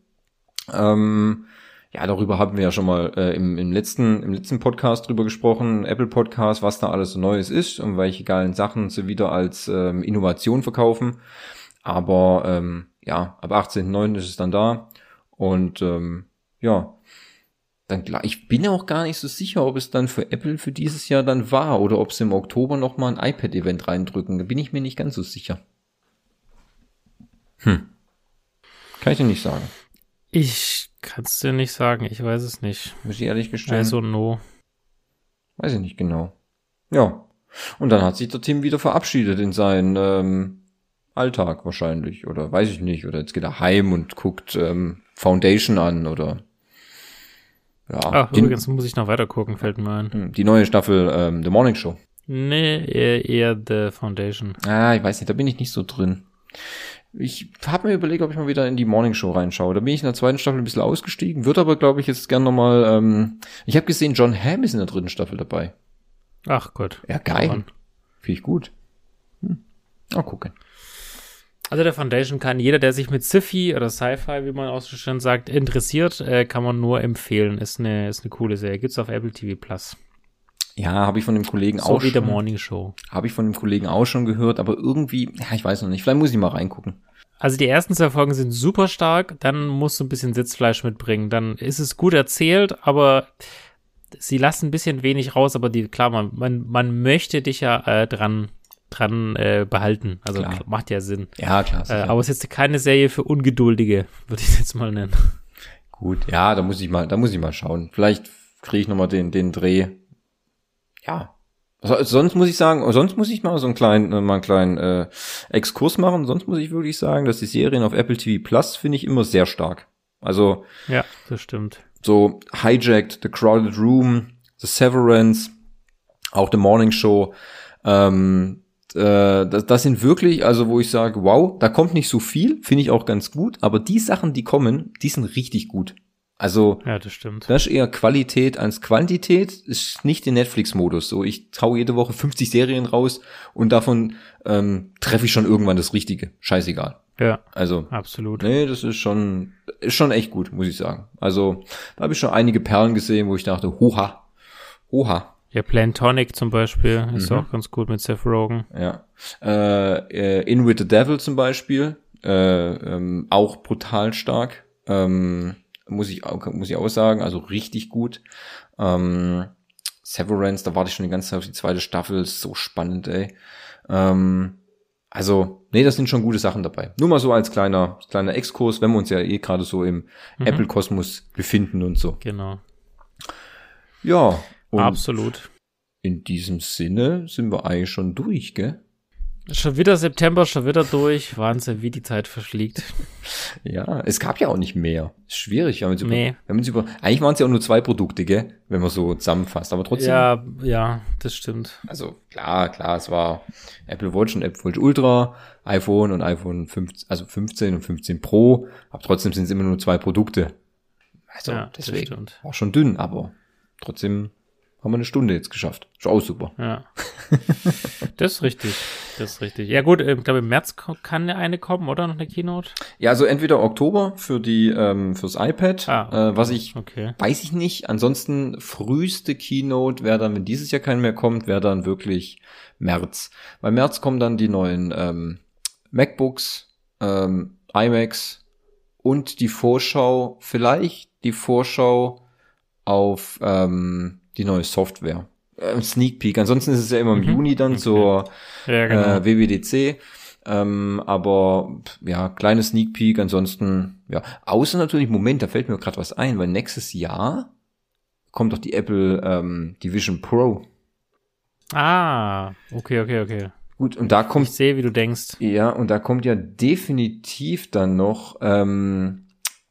Ähm, ja, darüber haben wir ja schon mal äh, im, im, letzten, im letzten Podcast drüber gesprochen, Apple Podcast, was da alles so Neues ist und welche geilen Sachen sie wieder als ähm, Innovation verkaufen. Aber ähm, ja, ab 18.09. ist es dann da. Und ähm, ja, dann ich bin auch gar nicht so sicher, ob es dann für Apple für dieses Jahr dann war oder ob sie im Oktober nochmal ein iPad-Event reindrücken. Da bin ich mir nicht ganz so sicher. Hm. Kann ich dir nicht sagen. Ich Kannst du nicht sagen, ich weiß es nicht. Muss ich ehrlich gestehen. Also no. Weiß ich nicht genau. Ja. Und dann hat sich der Tim wieder verabschiedet in seinen ähm, Alltag wahrscheinlich. Oder weiß ich nicht. Oder jetzt geht er heim und guckt ähm, Foundation an oder ja. Ach, die, übrigens muss ich noch weiter gucken, fällt mir ein. Hm, die neue Staffel ähm, The Morning Show. Nee, eher, eher The Foundation. Ah, ich weiß nicht, da bin ich nicht so drin. Ich habe mir überlegt, ob ich mal wieder in die Morning Show reinschaue. Da bin ich in der zweiten Staffel ein bisschen ausgestiegen, wird aber, glaube ich, jetzt gern nochmal. Ähm, ich habe gesehen, John Hamm ist in der dritten Staffel dabei. Ach Gott. Ja, geil. Finde ich gut. Hm. Mal gucken. Also der Foundation kann jeder, der sich mit Sci-Fi oder Sci-Fi, wie man auch so schön sagt, interessiert, äh, kann man nur empfehlen. Ist eine, ist eine coole Serie. Gibt's auf Apple TV Plus. Ja, habe ich von dem Kollegen so auch wie schon. der Morning Show. Habe ich von dem Kollegen auch schon gehört, aber irgendwie, ja, ich weiß noch nicht. Vielleicht muss ich mal reingucken. Also die ersten zwei Folgen sind super stark, dann musst du ein bisschen Sitzfleisch mitbringen. Dann ist es gut erzählt, aber sie lassen ein bisschen wenig raus, aber die, klar, man, man, man möchte dich ja äh, dran dran äh, behalten. Also klar. macht ja Sinn. Ja, klar. Äh, aber es ist jetzt keine Serie für Ungeduldige, würde ich es jetzt mal nennen. Gut, ja, da muss ich mal, da muss ich mal schauen. Vielleicht kriege ich nochmal den, den Dreh ja, sonst muss ich sagen, sonst muss ich mal so einen kleinen, äh, mal einen kleinen äh, Exkurs machen. Sonst muss ich wirklich sagen, dass die Serien auf Apple TV Plus finde ich immer sehr stark. Also ja, das stimmt. So Hijacked, The Crowded Room, The Severance, auch The Morning Show. Ähm, äh, das, das sind wirklich, also wo ich sage, wow, da kommt nicht so viel, finde ich auch ganz gut. Aber die Sachen, die kommen, die sind richtig gut. Also, ja, das stimmt. Das ist eher Qualität als Quantität, ist nicht der Netflix-Modus. So, ich traue jede Woche 50 Serien raus und davon ähm, treffe ich schon irgendwann das Richtige. Scheißegal. Ja. Also. Absolut. Nee, das ist schon, ist schon echt gut, muss ich sagen. Also, da habe ich schon einige Perlen gesehen, wo ich dachte, hoha, hoha. Ja, Plantonic zum Beispiel ist mhm. auch ganz gut mit Seth Rogen. Ja. Äh, äh, In with the Devil zum Beispiel, äh, ähm, auch brutal stark. Ähm, muss ich, muss ich auch sagen, also richtig gut. Ähm, Severance, da warte ich schon die ganze Zeit auf die zweite Staffel, so spannend, ey. Ähm, also, nee, das sind schon gute Sachen dabei. Nur mal so als kleiner, kleiner Exkurs, wenn wir uns ja eh gerade so im mhm. Apple-Kosmos befinden und so. Genau. Ja. Absolut. In diesem Sinne sind wir eigentlich schon durch, gell? Schon wieder September, schon wieder durch. Wahnsinn, wie die Zeit verschlägt. Ja, es gab ja auch nicht mehr. Ist schwierig. Wenn über, nee. wenn über, eigentlich waren es ja auch nur zwei Produkte, gell? Wenn man so zusammenfasst. Aber trotzdem. Ja, ja, das stimmt. Also klar, klar, es war Apple Watch und Apple Watch Ultra, iPhone und iPhone 15, also 15 und 15 Pro. Aber trotzdem sind es immer nur zwei Produkte. Also ja, deswegen. War schon dünn, aber trotzdem haben wir eine Stunde jetzt geschafft. Ist auch super. Ja. das ist richtig. Das ist richtig. Ja gut, ich glaube im März kann eine kommen, oder? Noch eine Keynote? Ja, also entweder Oktober für die ähm, fürs iPad, ah, äh, was ich okay. weiß ich nicht. Ansonsten früheste Keynote wäre dann, wenn dieses Jahr kein mehr kommt, wäre dann wirklich März. Bei März kommen dann die neuen ähm, MacBooks, ähm, iMacs und die Vorschau, vielleicht die Vorschau auf ähm, die neue Software. Äh, Sneak Peek. Ansonsten ist es ja immer im mhm. Juni dann zur ja, genau. äh, WWDC. Ähm, aber ja, kleine Sneak Peek, ansonsten, ja, außer natürlich, Moment, da fällt mir gerade was ein, weil nächstes Jahr kommt doch die Apple ähm, Division Pro. Ah, okay, okay, okay. Gut, und da kommt. Ich sehe, wie du denkst. Ja, und da kommt ja definitiv dann noch ähm,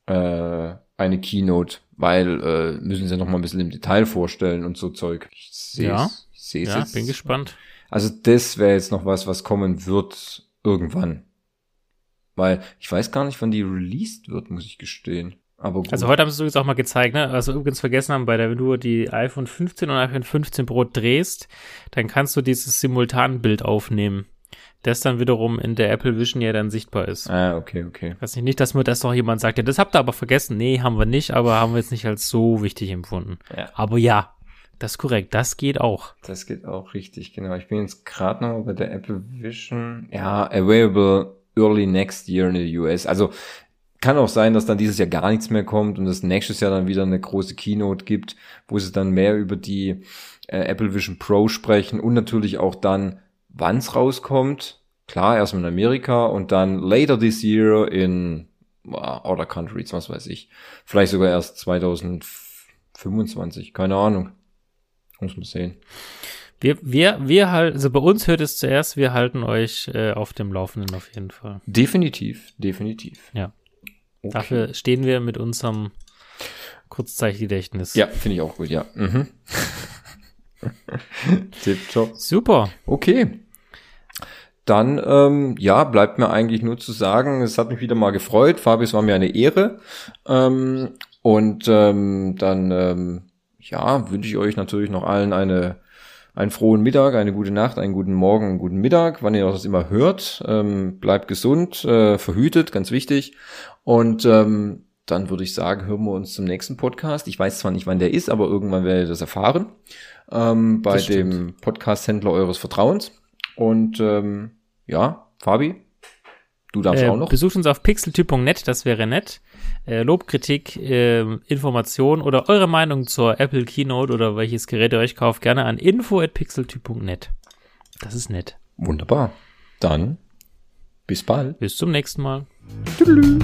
äh, eine Keynote weil äh, müssen sie noch mal ein bisschen im Detail vorstellen und so Zeug. Ich sehe ja, ich seh's ja, jetzt. bin gespannt. Also das wäre jetzt noch was, was kommen wird irgendwann. Weil ich weiß gar nicht, wann die released wird, muss ich gestehen. Aber gut. Also heute haben sie es übrigens auch mal gezeigt, ne? Also übrigens vergessen haben, bei der, wenn du die iPhone 15 und iPhone 15 Pro drehst, dann kannst du dieses Simultanbild aufnehmen das dann wiederum in der Apple Vision ja dann sichtbar ist. Ah, okay, okay. Weiß nicht, nicht, dass mir das noch jemand sagt, ja, das habt ihr aber vergessen. Nee, haben wir nicht, aber haben wir jetzt nicht als so wichtig empfunden. Ja. Aber ja, das ist korrekt, das geht auch. Das geht auch richtig, genau. Ich bin jetzt gerade noch bei der Apple Vision. Ja, available early next year in the US. Also kann auch sein, dass dann dieses Jahr gar nichts mehr kommt und es nächstes Jahr dann wieder eine große Keynote gibt, wo sie dann mehr über die äh, Apple Vision Pro sprechen und natürlich auch dann wann es rauskommt. Klar, erstmal in Amerika und dann later this year in uh, other countries, was weiß ich. Vielleicht sogar erst 2025, keine Ahnung. Muss man sehen. Wir, wir, wir halt, also bei uns hört es zuerst, wir halten euch äh, auf dem Laufenden auf jeden Fall. Definitiv, definitiv. Ja. Okay. Dafür stehen wir mit unserem Kurzzeitgedächtnis. Ja, finde ich auch gut, ja. Mhm. Tipptopp. Super. Okay. Dann, ähm, ja, bleibt mir eigentlich nur zu sagen, es hat mich wieder mal gefreut. Fabi, es war mir eine Ehre. Ähm, und ähm, dann, ähm, ja, wünsche ich euch natürlich noch allen eine einen frohen Mittag, eine gute Nacht, einen guten Morgen, einen guten Mittag, wann ihr das immer hört. Ähm, bleibt gesund, äh, verhütet, ganz wichtig. Und ähm, dann würde ich sagen, hören wir uns zum nächsten Podcast. Ich weiß zwar nicht, wann der ist, aber irgendwann werdet ihr das erfahren. Ähm, bei dem Podcast-Händler eures Vertrauens. Und ähm, ja, Fabi, du darfst äh, auch noch. Besucht uns auf pixeltyp.net, das wäre nett. Äh, Lob, Kritik, äh, Information oder eure Meinung zur Apple Keynote oder welches Gerät ihr euch kauft, gerne an info.pixeltyp.net. Das ist nett. Wunderbar. Dann bis bald. Bis zum nächsten Mal. Tschüss.